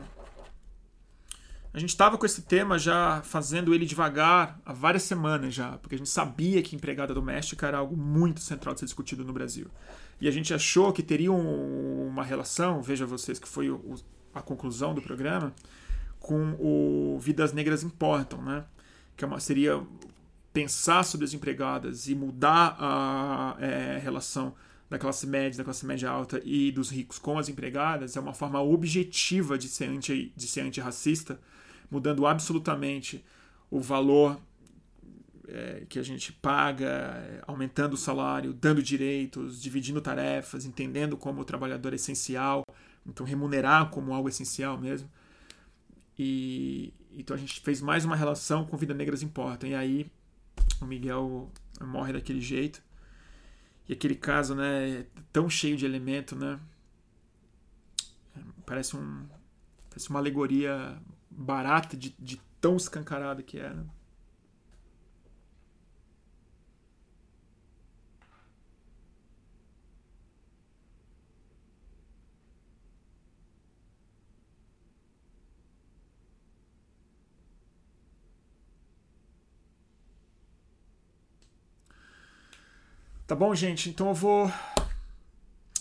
a gente estava com esse tema já fazendo ele devagar há várias semanas já, porque a gente sabia que empregada doméstica era algo muito central de ser discutido no Brasil. E a gente achou que teria um, uma relação, veja vocês que foi o, a conclusão do programa, com o Vidas Negras Importam, né? que é uma, seria pensar sobre as empregadas e mudar a é, relação da classe média, da classe média alta e dos ricos com as empregadas é uma forma objetiva de ser, anti, de ser antirracista mudando absolutamente o valor é, que a gente paga, é, aumentando o salário, dando direitos, dividindo tarefas, entendendo como o trabalhador é essencial, então remunerar como algo essencial mesmo. E então a gente fez mais uma relação com Vida Negras Importa. E aí o Miguel morre daquele jeito. E aquele caso, né, é tão cheio de elemento, né? Parece um parece uma alegoria barata, de, de tão escancarada que era. Tá bom, gente? Então eu vou.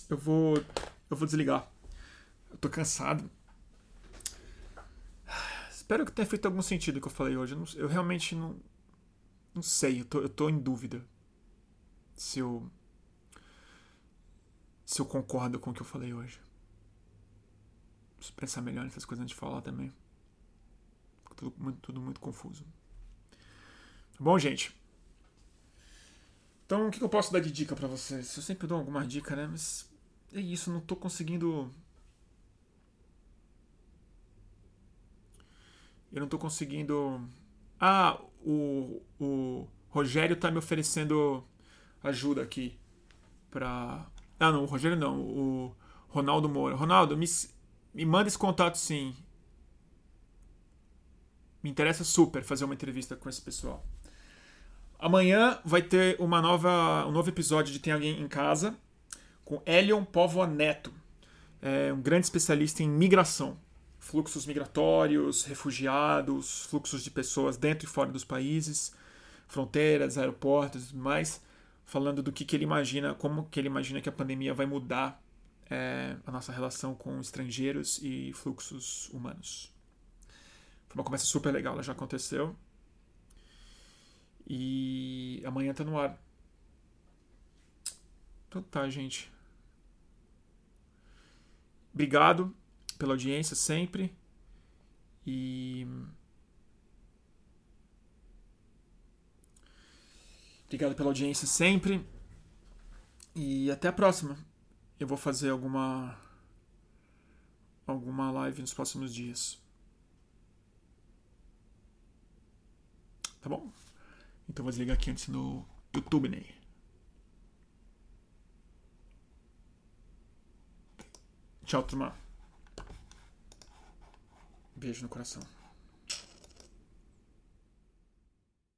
Eu vou. Eu vou desligar. Eu tô cansado. Espero que tenha feito algum sentido o que eu falei hoje. Eu, eu realmente não. Não sei. Eu tô, eu tô em dúvida. Se eu. Se eu concordo com o que eu falei hoje. Preciso pensar melhor nessas coisas antes de falar também. Tudo muito, tudo muito confuso. Tá bom, gente? Então, o que eu posso dar de dica para vocês? Eu sempre dou alguma dica, né? Mas é isso, não tô conseguindo. Eu não tô conseguindo. Ah, o, o Rogério tá me oferecendo ajuda aqui pra. Ah, não, o Rogério não, o Ronaldo Moura. Ronaldo, me, me manda esse contato sim. Me interessa super fazer uma entrevista com esse pessoal. Amanhã vai ter uma nova, um novo episódio de Tem Alguém em Casa com Elion Povo Neto, é um grande especialista em migração, fluxos migratórios, refugiados, fluxos de pessoas dentro e fora dos países, fronteiras, aeroportos mais, falando do que, que ele imagina, como que ele imagina que a pandemia vai mudar é, a nossa relação com estrangeiros e fluxos humanos. Foi uma conversa super legal, ela já aconteceu. E amanhã tá no ar. Então tá, gente. Obrigado pela audiência sempre. E. Obrigado pela audiência sempre. E até a próxima. Eu vou fazer alguma. alguma live nos próximos dias. Tá bom? Então vou desligar aqui antes no YouTube, né? Tchau, turma. Beijo no coração.